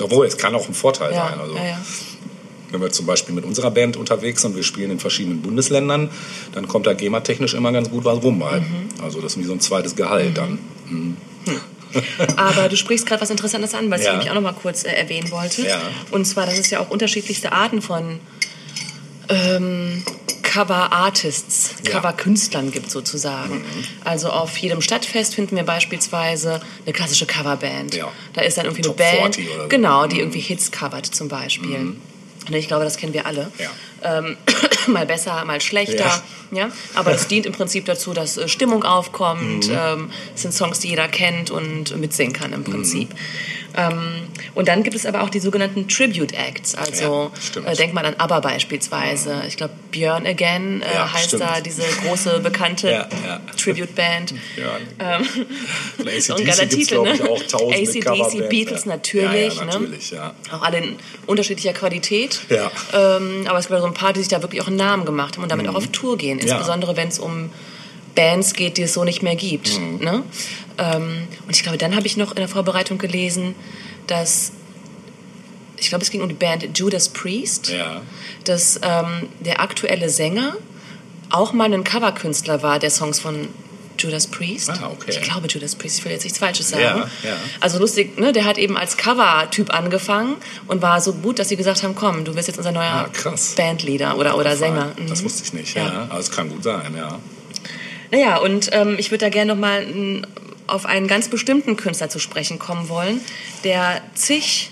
Obwohl, es kann auch ein Vorteil Ja, sein. Also, ja, ja. Wenn wir zum Beispiel mit unserer Band unterwegs sind und wir spielen in verschiedenen Bundesländern, dann kommt da GEMA-technisch immer ganz gut was rum. Mhm. Also das ist wie so ein zweites Gehalt dann. Aber du sprichst gerade was Interessantes an, was Ja. ich nämlich auch noch mal kurz äh, erwähnen wollte. Ja. Und zwar, dass es ja auch unterschiedlichste Arten von ähm, Cover-Artists, Ja. Cover-Künstlern gibt sozusagen. Mhm. Also auf jedem Stadtfest finden wir beispielsweise eine klassische Coverband. Ja. Da ist dann irgendwie Top eine Band, 40 oder so. Mhm. genau, die irgendwie Hits covert zum Beispiel. Und ich glaube, das kennen wir alle. Ja. Ähm, [COUGHS] mal besser, mal schlechter. Ja. Ja. Aber das dient im Prinzip dazu, dass äh, Stimmung aufkommt. Mhm. Ähm, es sind Songs, die jeder kennt und mitsingen kann im Prinzip. Ähm, und dann gibt es aber auch die sogenannten Tribute Acts. Also Ja, äh, denk mal an ABBA beispielsweise. Ich glaube, Björn Again äh, Ja, heißt stimmt. da diese große, bekannte Ja, ja. Tribute Band. [LAUGHS] Ja. Ähm, [LAUGHS] ACDC so ein geiler Titel, ne? auch ACDC, Beatles ja. natürlich. Ja, ja, natürlich, ne? ja. Auch alle in unterschiedlicher Qualität. Ja. Ähm, aber es gibt so ein paar, die sich da wirklich auch einen Namen gemacht haben und damit auch auf Tour gehen. Mhm. Ja. Insbesondere wenn es um Bands geht, die es so nicht mehr gibt. Mhm. Ne? Ähm, und ich glaube, dann habe ich noch in der Vorbereitung gelesen, dass ich glaube, es ging um die Band Judas Priest, Ja. dass ähm, der aktuelle Sänger auch mal ein Coverkünstler war, der Songs von Judas Priest. Ah, okay. Ich glaube Judas Priest, ich will jetzt nichts Falsches sagen. Ja, ja. Also lustig, ne? der hat eben als Cover-Typ angefangen und war so gut, dass sie gesagt haben, komm, du wirst jetzt unser neuer Ah. Bandleader oder, oder Sänger. Das Mhm. wusste ich nicht. Ja. Ja. Aber es kann gut sein, ja. Naja, und ähm, ich würde da gerne nochmal auf einen ganz bestimmten Künstler zu sprechen kommen wollen, der zig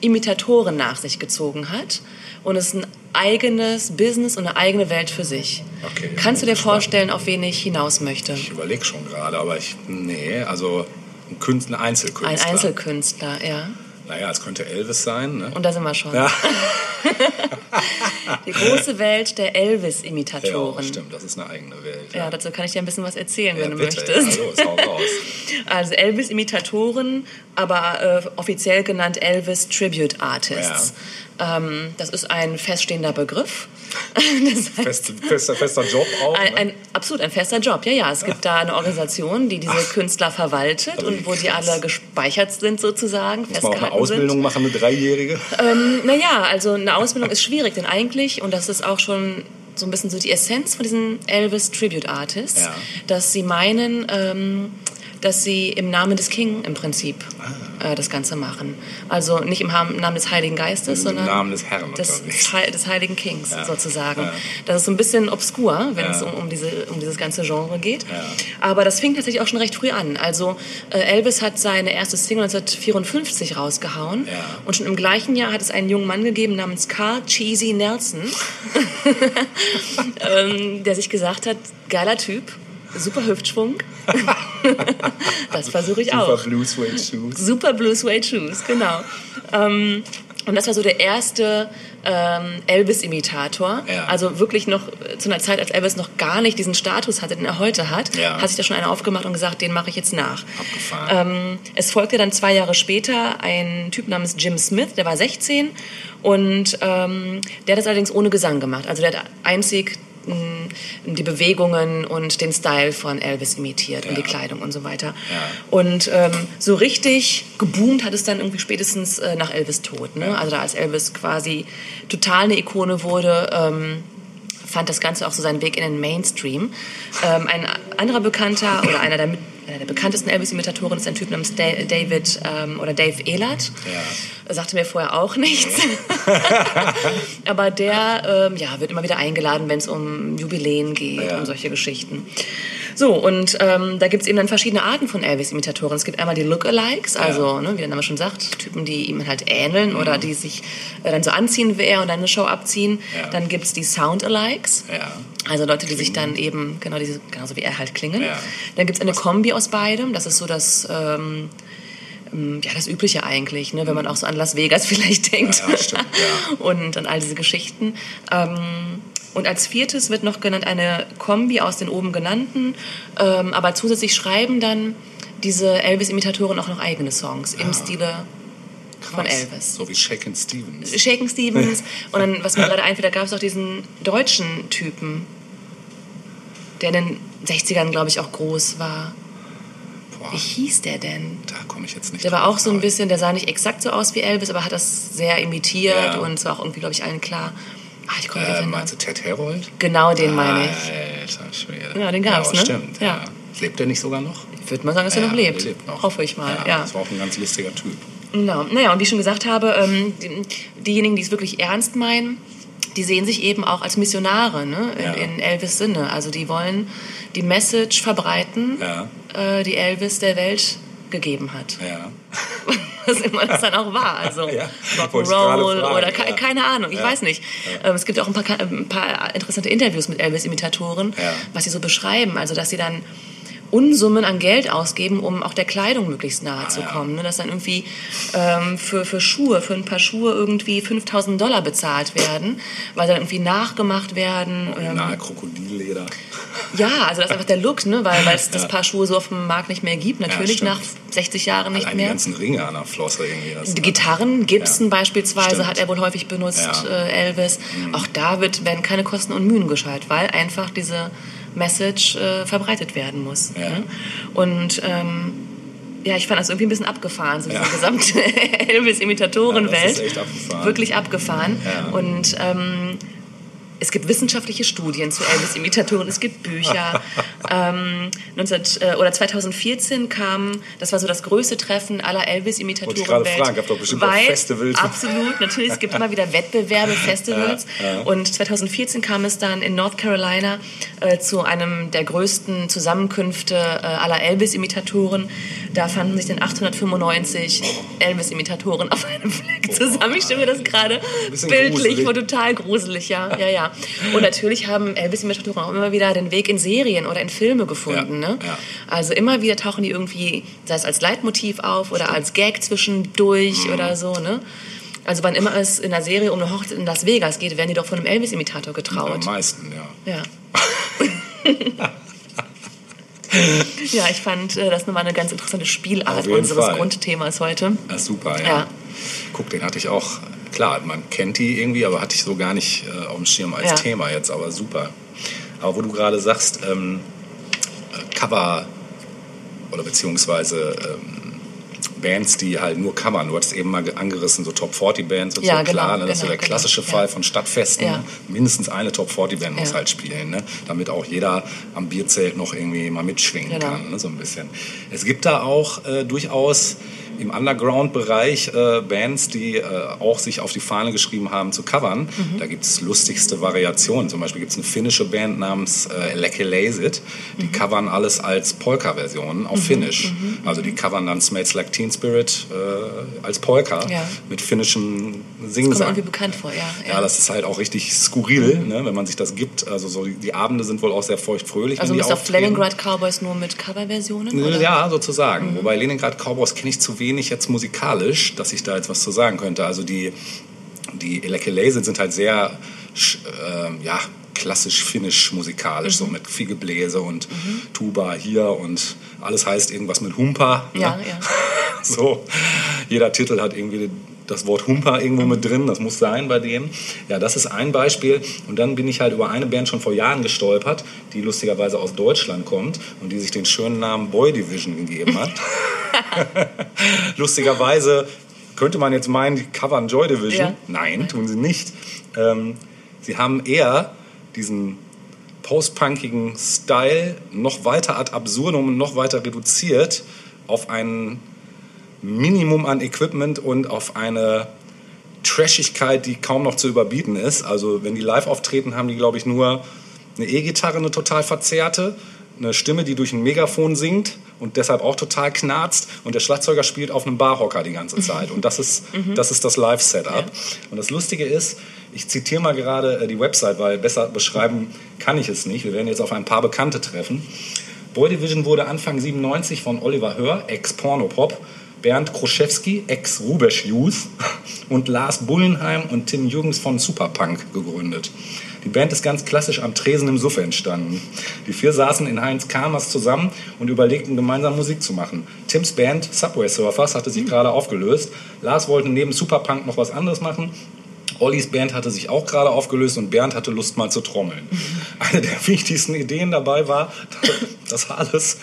Imitatoren nach sich gezogen hat und es ein eigenes Business und eine eigene Welt für sich. Okay, Kannst du dir vorstellen, auf wen ich hinaus möchte? Ich überlege schon gerade, aber ich. Nee, also ein, Künstler, ein Einzelkünstler. Ein Einzelkünstler, ja. Naja, es könnte Elvis sein, ne? Und da sind wir schon. ja, [LAUGHS] Die große Welt der ja, Elvis-Imitatoren. stimmt, das ist eine eigene Welt. Ja, dazu kann ich dir ein bisschen was erzählen, Ja, wenn du bitte, möchtest. Ja, los, hau raus. [LAUGHS] Also Elvis-Imitatoren, aber äh, offiziell genannt Elvis Tribute Artists. Ähm, das ist ein feststehender Begriff. [LAUGHS] Das heißt, Fest, fester, fester Job auch. ein, ne? ein absolut ein fester Job, ja, ja. Es gibt da eine Organisation, die diese Künstler verwaltet Also und wo die alle gespeichert sind sozusagen, Muss man auch eine Ausbildung sind. machen, eine Dreijährige? Ähm, naja, also eine Ausbildung ist schwierig, denn eigentlich, und das ist auch schon so ein bisschen so die Essenz von diesen Elvis Tribute Artists, Ja. dass sie meinen, ähm, dass sie im Namen des King im Prinzip Ah. äh, das Ganze machen. Also nicht im Namen des Heiligen Geistes, Im sondern Namen des Herrn des, des Heiligen Kings Ja. sozusagen. Ja. Das ist so ein bisschen obskur, wenn Ja. es um, um, diese, um dieses ganze Genre geht. Aber das fing tatsächlich auch schon recht früh an. Also äh, Elvis hat seine erste Single 1954 rausgehauen und schon im gleichen Jahr hat es einen jungen Mann gegeben namens Carl Cheesy Nelson, [LAUGHS] [LAUGHS] ähm, der sich gesagt hat, geiler Typ, super Hüftschwung. [LAUGHS] das versuche ich Super auch. Blue Suede Shoes. Super Blue Suede Shoes, genau. Ähm, und das war so der erste ähm, Elvis-Imitator. Ja. Also wirklich noch äh, zu einer Zeit, als Elvis noch gar nicht diesen Status hatte, den er heute hat, Ja. hat sich da schon einer aufgemacht und gesagt, den mache ich jetzt nach. Abgefahren. Ähm, es folgte dann zwei Jahre später ein Typ namens Jim Smith, der war 16 und ähm, der hat das allerdings ohne Gesang gemacht. Also der hat einzig die Bewegungen und den Style von Elvis imitiert und Ja. die Kleidung und so weiter. Ja. Und ähm, so richtig geboomt hat es dann irgendwie spätestens äh, nach Elvis Tod. Ne? Ja. Also da als Elvis quasi total eine Ikone wurde, ähm, fand das Ganze auch so seinen Weg in den Mainstream. Ähm, ein anderer Bekannter oder einer der, einer der bekanntesten Elvis-Imitatoren ist ein Typ namens Da- David ähm, oder Dave Ehlert. Ja. Sagte mir vorher auch nichts. [LAUGHS] Aber der ähm, ja, wird immer wieder eingeladen, wenn es um Jubiläen geht Ja. und solche Geschichten. So, und ähm, da gibt es eben dann verschiedene Arten von Elvis-Imitatoren. Es gibt einmal die Lookalikes, also, ne, wie der Name schon sagt, Typen, die ihm halt ähneln oder die sich äh, dann so anziehen wie er und dann eine Show abziehen. Ja. Dann gibt es die Sound-Alikes. Ja. Also Leute, die sich dann eben, genau diese, genauso wie er halt klingen. Ja. Dann gibt es eine Kombi aus beidem. Das ist so das, ähm, ähm, ja, das Übliche eigentlich, ne? wenn man auch so an Las Vegas [LAUGHS] vielleicht denkt. Ja, ja, stimmt, ja. Und an all diese Geschichten. Ähm, und als viertes wird noch genannt eine Kombi aus den oben genannten. Ähm, aber zusätzlich schreiben dann diese Elvis-Imitatoren auch noch eigene Songs im Stile von Krass. Elvis. So wie Shaken Stevens. Shaken Stevens. [LAUGHS] Und dann, was mir gerade einfällt, da gab es auch diesen deutschen Typen, der in den 60ern, glaube ich, auch groß war. Boah, Wie hieß der denn? da komme ich jetzt nicht Der war drauf, auch so ein bisschen, der sah nicht exakt so aus wie Elvis, aber hat das sehr imitiert Ja. und es war auch irgendwie, glaube ich, allen klar. Ah, ich komme Äh, meinst du Ted Herold? Genau den meine ich. Alter Schwede. Ja, den gab's, ja, ne? Stimmt, Ja. ja. Lebt der nicht sogar noch? Ich würde mal sagen, dass er Ja, noch der lebt. lebt noch. Hoffe ich mal, Ja, ja. Das war auch ein ganz lustiger Typ. Genau. Naja, und wie ich schon gesagt habe, ähm, die, diejenigen, die es wirklich ernst meinen, die sehen sich eben auch als Missionare ne? in, Ja. in Elvis Sinne. Also die wollen die Message verbreiten, Ja. Äh, die Elvis der Welt gegeben hat. Ja. [LAUGHS] Was immer das dann auch war. Also [LAUGHS] Ja, Rock'n'Roll oder ke ja. keine Ahnung, ich Ja. weiß nicht. Ähm, es gibt auch ein paar, ein paar interessante Interviews mit Elvis-Imitatoren, was sie so beschreiben. Also dass sie dann Unsummen an Geld ausgeben, um auch der Kleidung möglichst nahe zu Ah, ja. kommen. Ne? Dass dann irgendwie ähm, für, für Schuhe, für ein paar Schuhe irgendwie 5000 Dollar bezahlt werden, weil dann irgendwie nachgemacht werden. Ähm, Nahe Krokodilleder. ja, also das ist einfach der Look, ne? weil es [LAUGHS] das Ja. Paar Schuhe so auf dem Markt nicht mehr gibt. Natürlich stimmt. nach 60 Jahren nicht Allein mehr. die ganzen Ringe an der Flosse irgendwie. Das Die Gitarren, Gibson Ja. beispielsweise, Stimmt. hat er wohl häufig benutzt, Ja. Mhm. äh, Elvis. Auch da wird, werden keine Kosten und Mühen gescheut, weil einfach diese Message äh, verbreitet werden muss. Ja. Ne? Und ähm, ja, ich fand das irgendwie ein bisschen abgefahren, so Ja. diese gesamte [LAUGHS] Elvis-Imitatorenwelt. Ja. Wirklich abgefahren. Und ähm, es gibt wissenschaftliche Studien zu Elvis-Imitatoren, es gibt Bücher. [LAUGHS] ähm, 19, äh, oder 2014 kam, das war so das größte Treffen aller Elvis-Imitatoren gerade Welt. fragen, bestimmt weil- Festivals. Absolut, natürlich, es gibt immer wieder Wettbewerbe, [LAUGHS] Festivals. Und 2014 kam es dann in North Carolina äh, zu einem der größten Zusammenkünfte äh, aller Elvis-Imitatoren. Da fanden sich dann 895 Elvis-Imitatoren auf einem Fleck zusammen. Ich stelle mir das gerade bildlich vor, total gruselig, ja, ja, ja. Und natürlich haben Elvis-Imitatoren auch immer wieder den Weg in Serien oder in Filme gefunden. Ja, Ne? ja. Also immer wieder tauchen die irgendwie, sei es als Leitmotiv auf oder als Gag zwischendurch Mhm. oder so, ne? Also wann immer es in einer Serie um eine Hochzeit in Las Vegas geht, werden die doch von einem Elvis-Imitator Am getraut. meisten, ja. Ja. [LAUGHS] ja, ich fand äh, das nochmal eine ganz interessante Spielart unseres Fall. Grundthemas heute. Das ist super, ja. Ja. Guck, den hatte ich auch, klar, man kennt die irgendwie, aber hatte ich so gar nicht äh, auf dem Schirm als Ja. Thema jetzt, aber super. Aber wo du gerade sagst, ähm, äh, Cover oder beziehungsweise ähm, Bands, die halt nur covern. Du hattest eben mal ge- angerissen, so Top 40 Bands und Ja, so, klar. genau, ne? Das ist so genau, der klassische genau, Fall ja. von Stadtfesten. Ja. Mindestens eine Top 40 Band muss halt spielen, ne? damit auch jeder am Bierzelt noch irgendwie mal mitschwingen Genau. kann, ne? so ein bisschen. Es gibt da auch äh, durchaus im Underground-Bereich äh, Bands, die äh, auch sich auf die Fahne geschrieben haben zu covern. Mhm. Da gibt es lustigste Variationen. Zum Beispiel gibt es eine finnische Band namens äh, Lekke Lazit. Die Mhm. covern alles als Polka-Versionen auf Finnisch. Also die covern dann Smells Like Teen Spirit äh, als Polka Ja. mit finnischem Kommt mir Singsang. irgendwie bekannt vor, ja. Ja, das ist halt auch richtig skurril, ne, wenn man sich das gibt. Also so die, die Abende sind wohl auch sehr feuchtfröhlich, also auftreten. Leningrad Cowboys nur mit Coverversionen? oder? Ja, sozusagen. Wobei Leningrad Cowboys kenne ich zu wenig jetzt musikalisch, dass ich da jetzt was zu sagen könnte. Also die, die Elekelesen sind halt sehr ähm, ja, klassisch finnisch musikalisch, so mit viel Gebläse und Tuba hier und alles heißt irgendwas mit Humpa. Ja, ne? ja. [LAUGHS] So, jeder Titel hat irgendwie das Wort Humper irgendwo mit drin, das muss sein bei denen. Ja, das ist ein Beispiel. Und dann bin ich halt über eine Band schon vor Jahren gestolpert, die lustigerweise aus Deutschland kommt und die sich den schönen Namen Boy Division gegeben hat. [LAUGHS] Lustigerweise könnte man jetzt meinen, die covern Joy Division. Ja. Nein, tun sie nicht. Ähm, sie haben eher diesen postpunkigen Style noch weiter ad absurdum und noch weiter reduziert auf ein Minimum an Equipment und auf eine Trashigkeit, die kaum noch zu überbieten ist. Also wenn die live auftreten, haben die, glaube ich, nur eine E-Gitarre, eine total verzerrte, eine Stimme, die durch ein Megafon singt und deshalb auch total knarzt und der Schlagzeuger spielt auf einem Barhocker die ganze Zeit. [LAUGHS] Und das ist das, ist das Live-Setup. Und das Lustige ist, ich zitiere mal gerade äh, die Website, weil besser beschreiben kann ich es nicht. Wir werden jetzt auf ein paar Bekannte treffen. Boy Division wurde Anfang 97 von Oliver Hör, ex-Pornopop, Bernd Kroschewski, ex-Rubesch Youth und Lars Bullenheim und Tim Jürgens von Superpunk gegründet. Die Band ist ganz klassisch am Tresen im Suff entstanden. Die vier saßen in Heinz Kamers zusammen und überlegten, gemeinsam Musik zu machen. Tims Band Subway Surfers hatte sich gerade aufgelöst. Lars wollte neben Superpunk noch was anderes machen. Ollis Band hatte sich auch gerade aufgelöst und Bernd hatte Lust mal zu trommeln. Eine der wichtigsten Ideen dabei war, [LAUGHS] dass alles,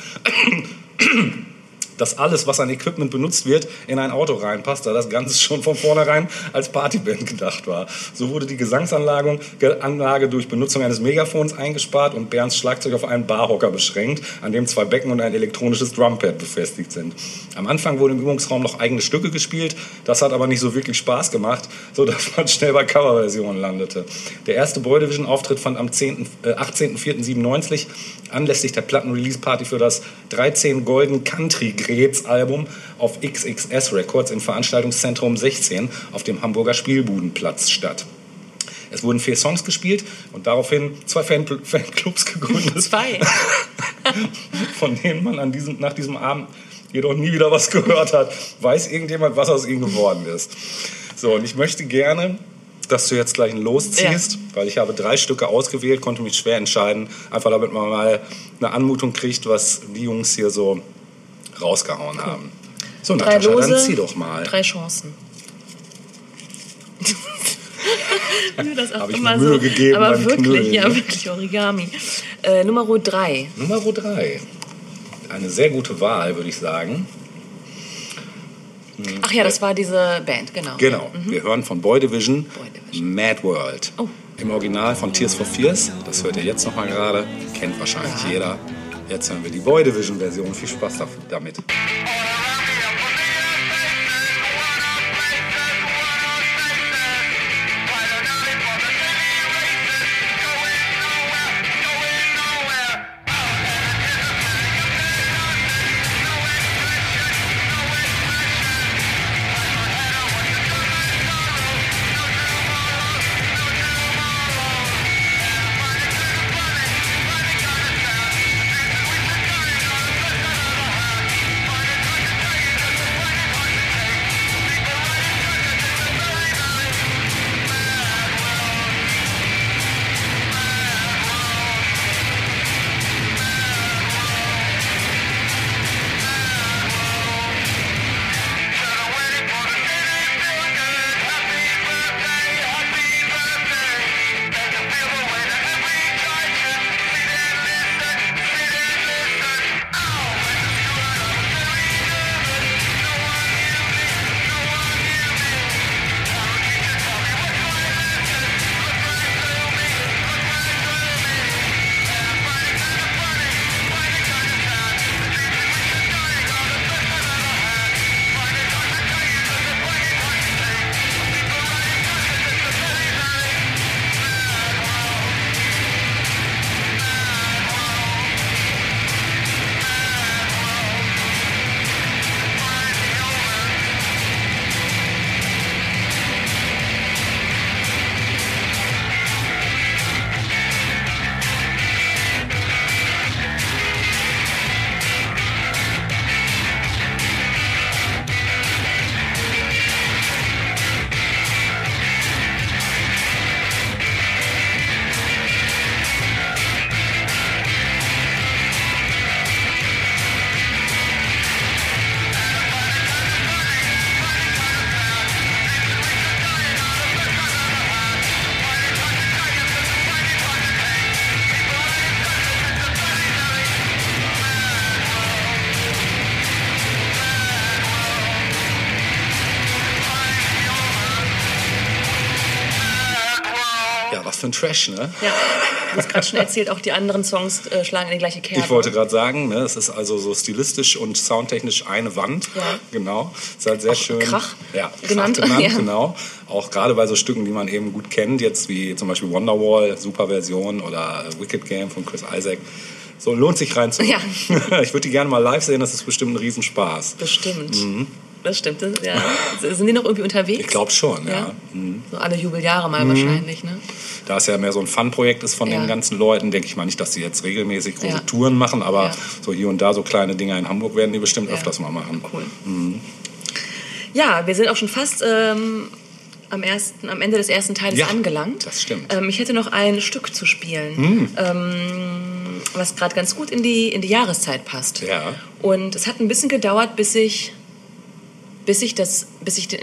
dass alles, was an Equipment benutzt wird, in ein Auto reinpasst, da das Ganze [LAUGHS] schon von vornherein als Partyband gedacht war. So wurde die Gesangsanlage Ge- Anlage durch Benutzung eines Megafons eingespart und Bernds Schlagzeug auf einen Barhocker beschränkt, an dem zwei Becken und ein elektronisches Drumpad befestigt sind. Am Anfang wurden im Übungsraum noch eigene Stücke gespielt, das hat aber nicht so wirklich Spaß gemacht, sodass man [LAUGHS] schnell bei Coverversionen landete. Der erste Boy Division Auftritt fand am 10., äh, 18.04.97 anlässlich der Plattenrelease-Party für das 13 Golden Country Grets Album auf XXS Records im Veranstaltungszentrum 16 auf dem Hamburger Spielbudenplatz statt. Es wurden vier Songs gespielt und daraufhin zwei Fan Fanclubs gegründet, Zwei. [LAUGHS] von denen man an diesem, nach diesem Abend jedoch nie wieder was gehört hat. Weiß irgendjemand, was aus ihnen geworden ist? So, und ich möchte gerne, dass du jetzt gleich losziehst, weil ich habe drei Stücke ausgewählt, konnte mich schwer entscheiden, einfach damit man mal eine Anmutung kriegt, was die Jungs hier so rausgehauen haben. So, Drei Natascha, Lose, dann zieh doch mal. drei Chancen. [LAUGHS] Wie das auch Hab ich immer mir Mühe so, gegeben Aber wirklich, Knüllen, ja, ne? wirklich Origami. Äh, Nummer drei. Nummer drei. Eine sehr gute Wahl, würde ich sagen. Ach ja, das war diese Band, genau. Genau. Wir hören von Boy Division, Boy Division. Mad World. Oh. im Original von Tears for Fears. Das hört ihr jetzt nochmal gerade. Kennt wahrscheinlich jeder. Jetzt hören wir die Boy Division Version. Viel Spaß damit. Für ein Trash, ne? Ja, du hast gerade schon erzählt, auch die anderen Songs äh, schlagen in die gleiche Kerbe. Ich wollte gerade sagen, ne, es ist also so stilistisch und soundtechnisch eine Wand. Ja. Genau. Ist halt sehr schön. Krach ja, Krach genannt, genannt, [LAUGHS] ja. genau. Auch gerade bei so Stücken, die man eben gut kennt, jetzt wie zum Beispiel Wonderwall, super Version oder Wicked Game von Chris Isaac. So lohnt sich rein zu. Ja. [LAUGHS] Ich würde die gerne mal live sehen, das ist bestimmt ein Riesenspaß. Bestimmt. Das stimmt. Das, ja. Sind die noch irgendwie unterwegs? Mhm. Ich glaube schon, ja. Ja? So alle Jubeljahre mal wahrscheinlich, ne? Da es ja mehr so ein Fun-Projekt ist von Ja. den ganzen Leuten, denke ich mal nicht, dass sie jetzt regelmäßig große Ja. Touren machen, aber so hier und da so kleine Dinger in Hamburg werden die bestimmt öfters mal machen. Cool. Ja, wir sind auch schon fast ähm, am, ersten, am Ende des ersten Teiles Ja, angelangt. das stimmt. Hm. Ähm, ich hätte noch ein Stück zu spielen, ähm, was gerade ganz gut in die, in die Jahreszeit passt. Ja. Und es hat ein bisschen gedauert, bis ich, bis ich, das, bis ich, den,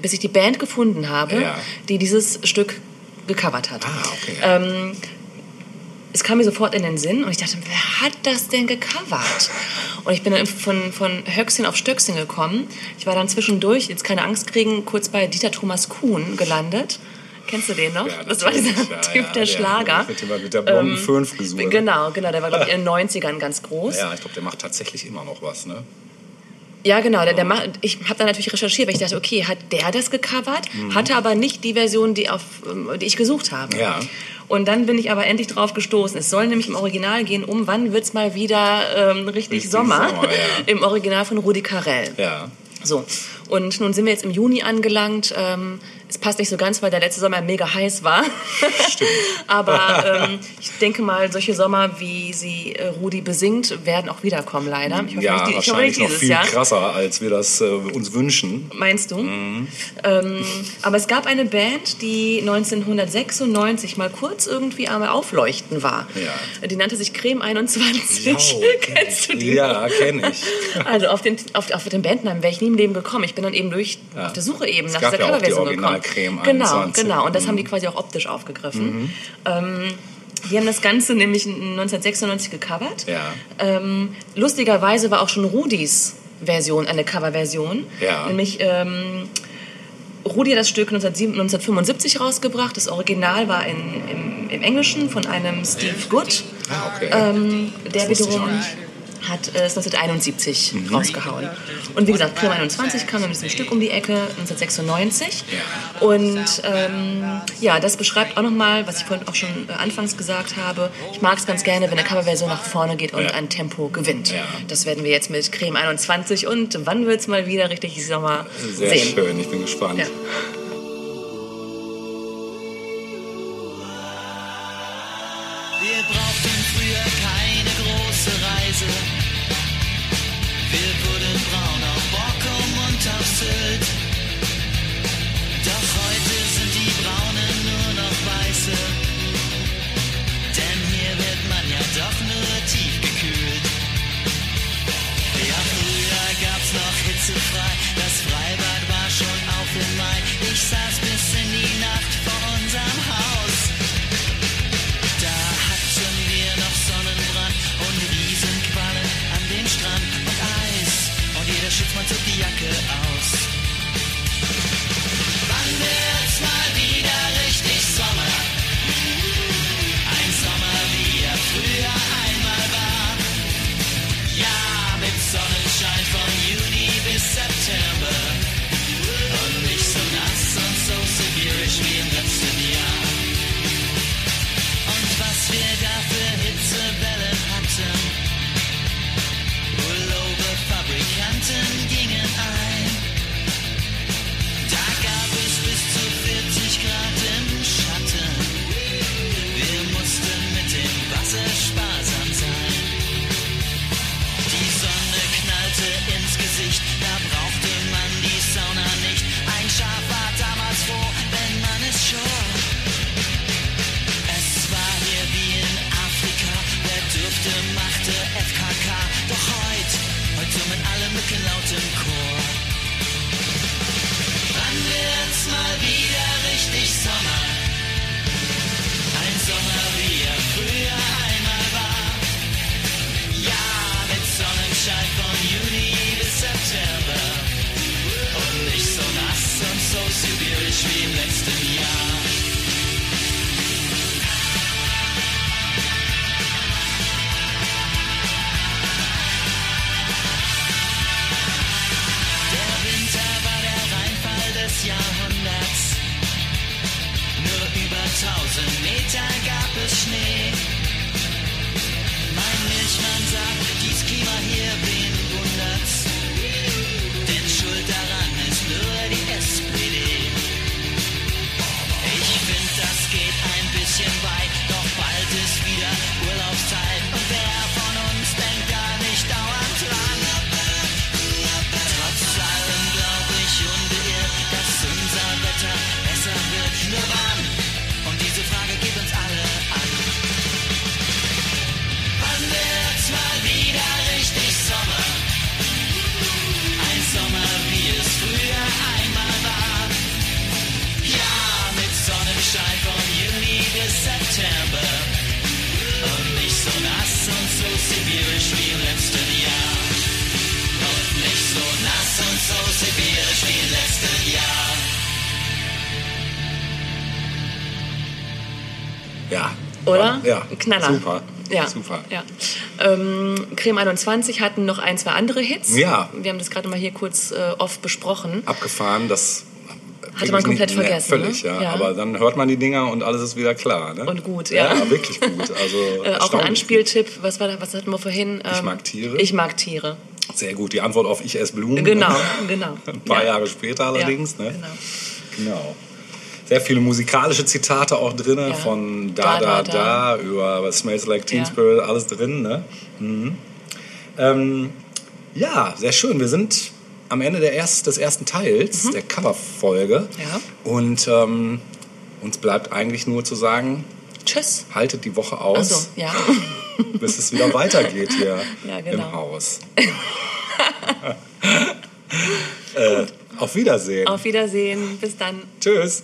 bis ich die Band gefunden habe, Ja. die dieses Stück gecovert hat. Ah, okay. Ähm, es kam mir sofort in den Sinn und ich dachte, wer hat das denn gecovert? Und ich bin dann von, von Höchstchen auf Stöckchen gekommen. Ich war dann zwischendurch, jetzt keine Angst kriegen, kurz bei Dieter Thomas Kuhn gelandet. Kennst du den noch? Ja, das war dieser ja, Typ, ja, der der- Schlager. mit dem- mit der blonden Föhnfrisur. Genau, genau. Der war, glaube ich, in den 90ern ganz groß. Ja, ich glaube, der macht tatsächlich immer noch was, ne? Ja, genau. Der, der macht, ich habe dann natürlich recherchiert, weil ich dachte, okay, hat der das gecovert? Hatte aber nicht die Version, die, auf, ähm, die ich gesucht habe. Mhm. Ja. Und dann bin ich aber endlich drauf gestoßen. Es soll nämlich im Original gehen um, wann wird's mal wieder ähm, richtig, Richtig Sommer? Sommer, ja. [LAUGHS] Im Original von Rudi Carell. Ja. So, und nun sind wir jetzt im Juni angelangt. Ähm, es passt nicht so ganz, weil der letzte Sommer mega heiß war. Stimmt. [LAUGHS] Aber ähm, ich denke mal, solche Sommer, wie sie äh, Rudi besingt, werden auch wiederkommen, leider. Ich hoffe ja, nicht, ich hoffe nicht noch dieses viel Jahr. krasser, als wir das äh, uns wünschen. Meinst du? Mhm. Ähm, aber es gab eine Band, die 1996 mal kurz irgendwie einmal aufleuchten war. Ja. Die nannte sich Creme 21. Jo, [LAUGHS] Kennst du die? Ja, kenne ich. Also auf den, auf, auf den Bandnamen wäre ich nie im Leben gekommen. Ich bin dann eben durch Ja. auf der Suche eben Es nach gab dieser ja auch die Coverversion gekommen. Genau, 21. genau. Und das Mhm. haben die quasi auch optisch aufgegriffen. Ähm, die haben das Ganze nämlich 1996 gecovert. Ja. Ähm, lustigerweise war auch schon Rudis Version eine Coverversion. Ja. Nämlich ähm, Rudi hat das Stück 1907 1975 rausgebracht. Das Original war in, im, im Englischen von einem Steve Good. Ah, okay. Ähm, der wiederum nicht. Hat äh, es 1971 Mhm. rausgehauen. Und wie gesagt, Prima 21 kam dann mit diesem Stück um die Ecke, 1996. Und ähm, ja, das beschreibt auch nochmal, was ich vorhin auch schon äh, anfangs gesagt habe. Ich mag es ganz gerne, wenn eine Coverversion nach vorne geht und Ja. an Tempo gewinnt. Ja. Das werden wir jetzt mit Creme 21 und wann wird es mal wieder richtig Sommer Sehr sehen. schön, ich bin gespannt. Ja. Wir brauchten früher Reise. Wir wurden braun auf Borkum und auf Sylt. Ja. Ein Knaller. Super. Ja. Super. Ja. Ähm, Creme 21 hatten noch ein, zwei andere Hits. Ja. Wir haben das gerade mal hier kurz äh, oft besprochen. Abgefahren, das. Hatte man komplett nicht- vergessen, Völlig, ne? ja. Ja. Aber dann hört man die Dinger und alles ist wieder klar. Ne? Und gut, ja. Ja, wirklich gut. Also [LAUGHS] Äh, auch ein Anspieltipp, was, war da, was hatten wir vorhin? Ähm, Ich mag Tiere. Ich mag Tiere. Sehr gut. Die Antwort auf Ich esse Blumen. Genau, genau. [LAUGHS] Ein paar Ja. Jahre später allerdings. Ja, ne? genau. Genau. Sehr viele musikalische Zitate auch drin, Ja. von Da, Da, Da, über Smells Like Teen Ja. Spirit, alles drin. Ne? Mhm. Ähm, ja, sehr schön. Wir sind am Ende der erst, des ersten Teils der Coverfolge. Mhm. Ja. Und ähm, uns bleibt eigentlich nur zu sagen, Tschüss. haltet die Woche aus, Achso, ja. [LAUGHS] bis es wieder weitergeht hier Ja, genau. im Haus. [LAUGHS] äh, auf Wiedersehen. Auf Wiedersehen. Bis dann. Tschüss.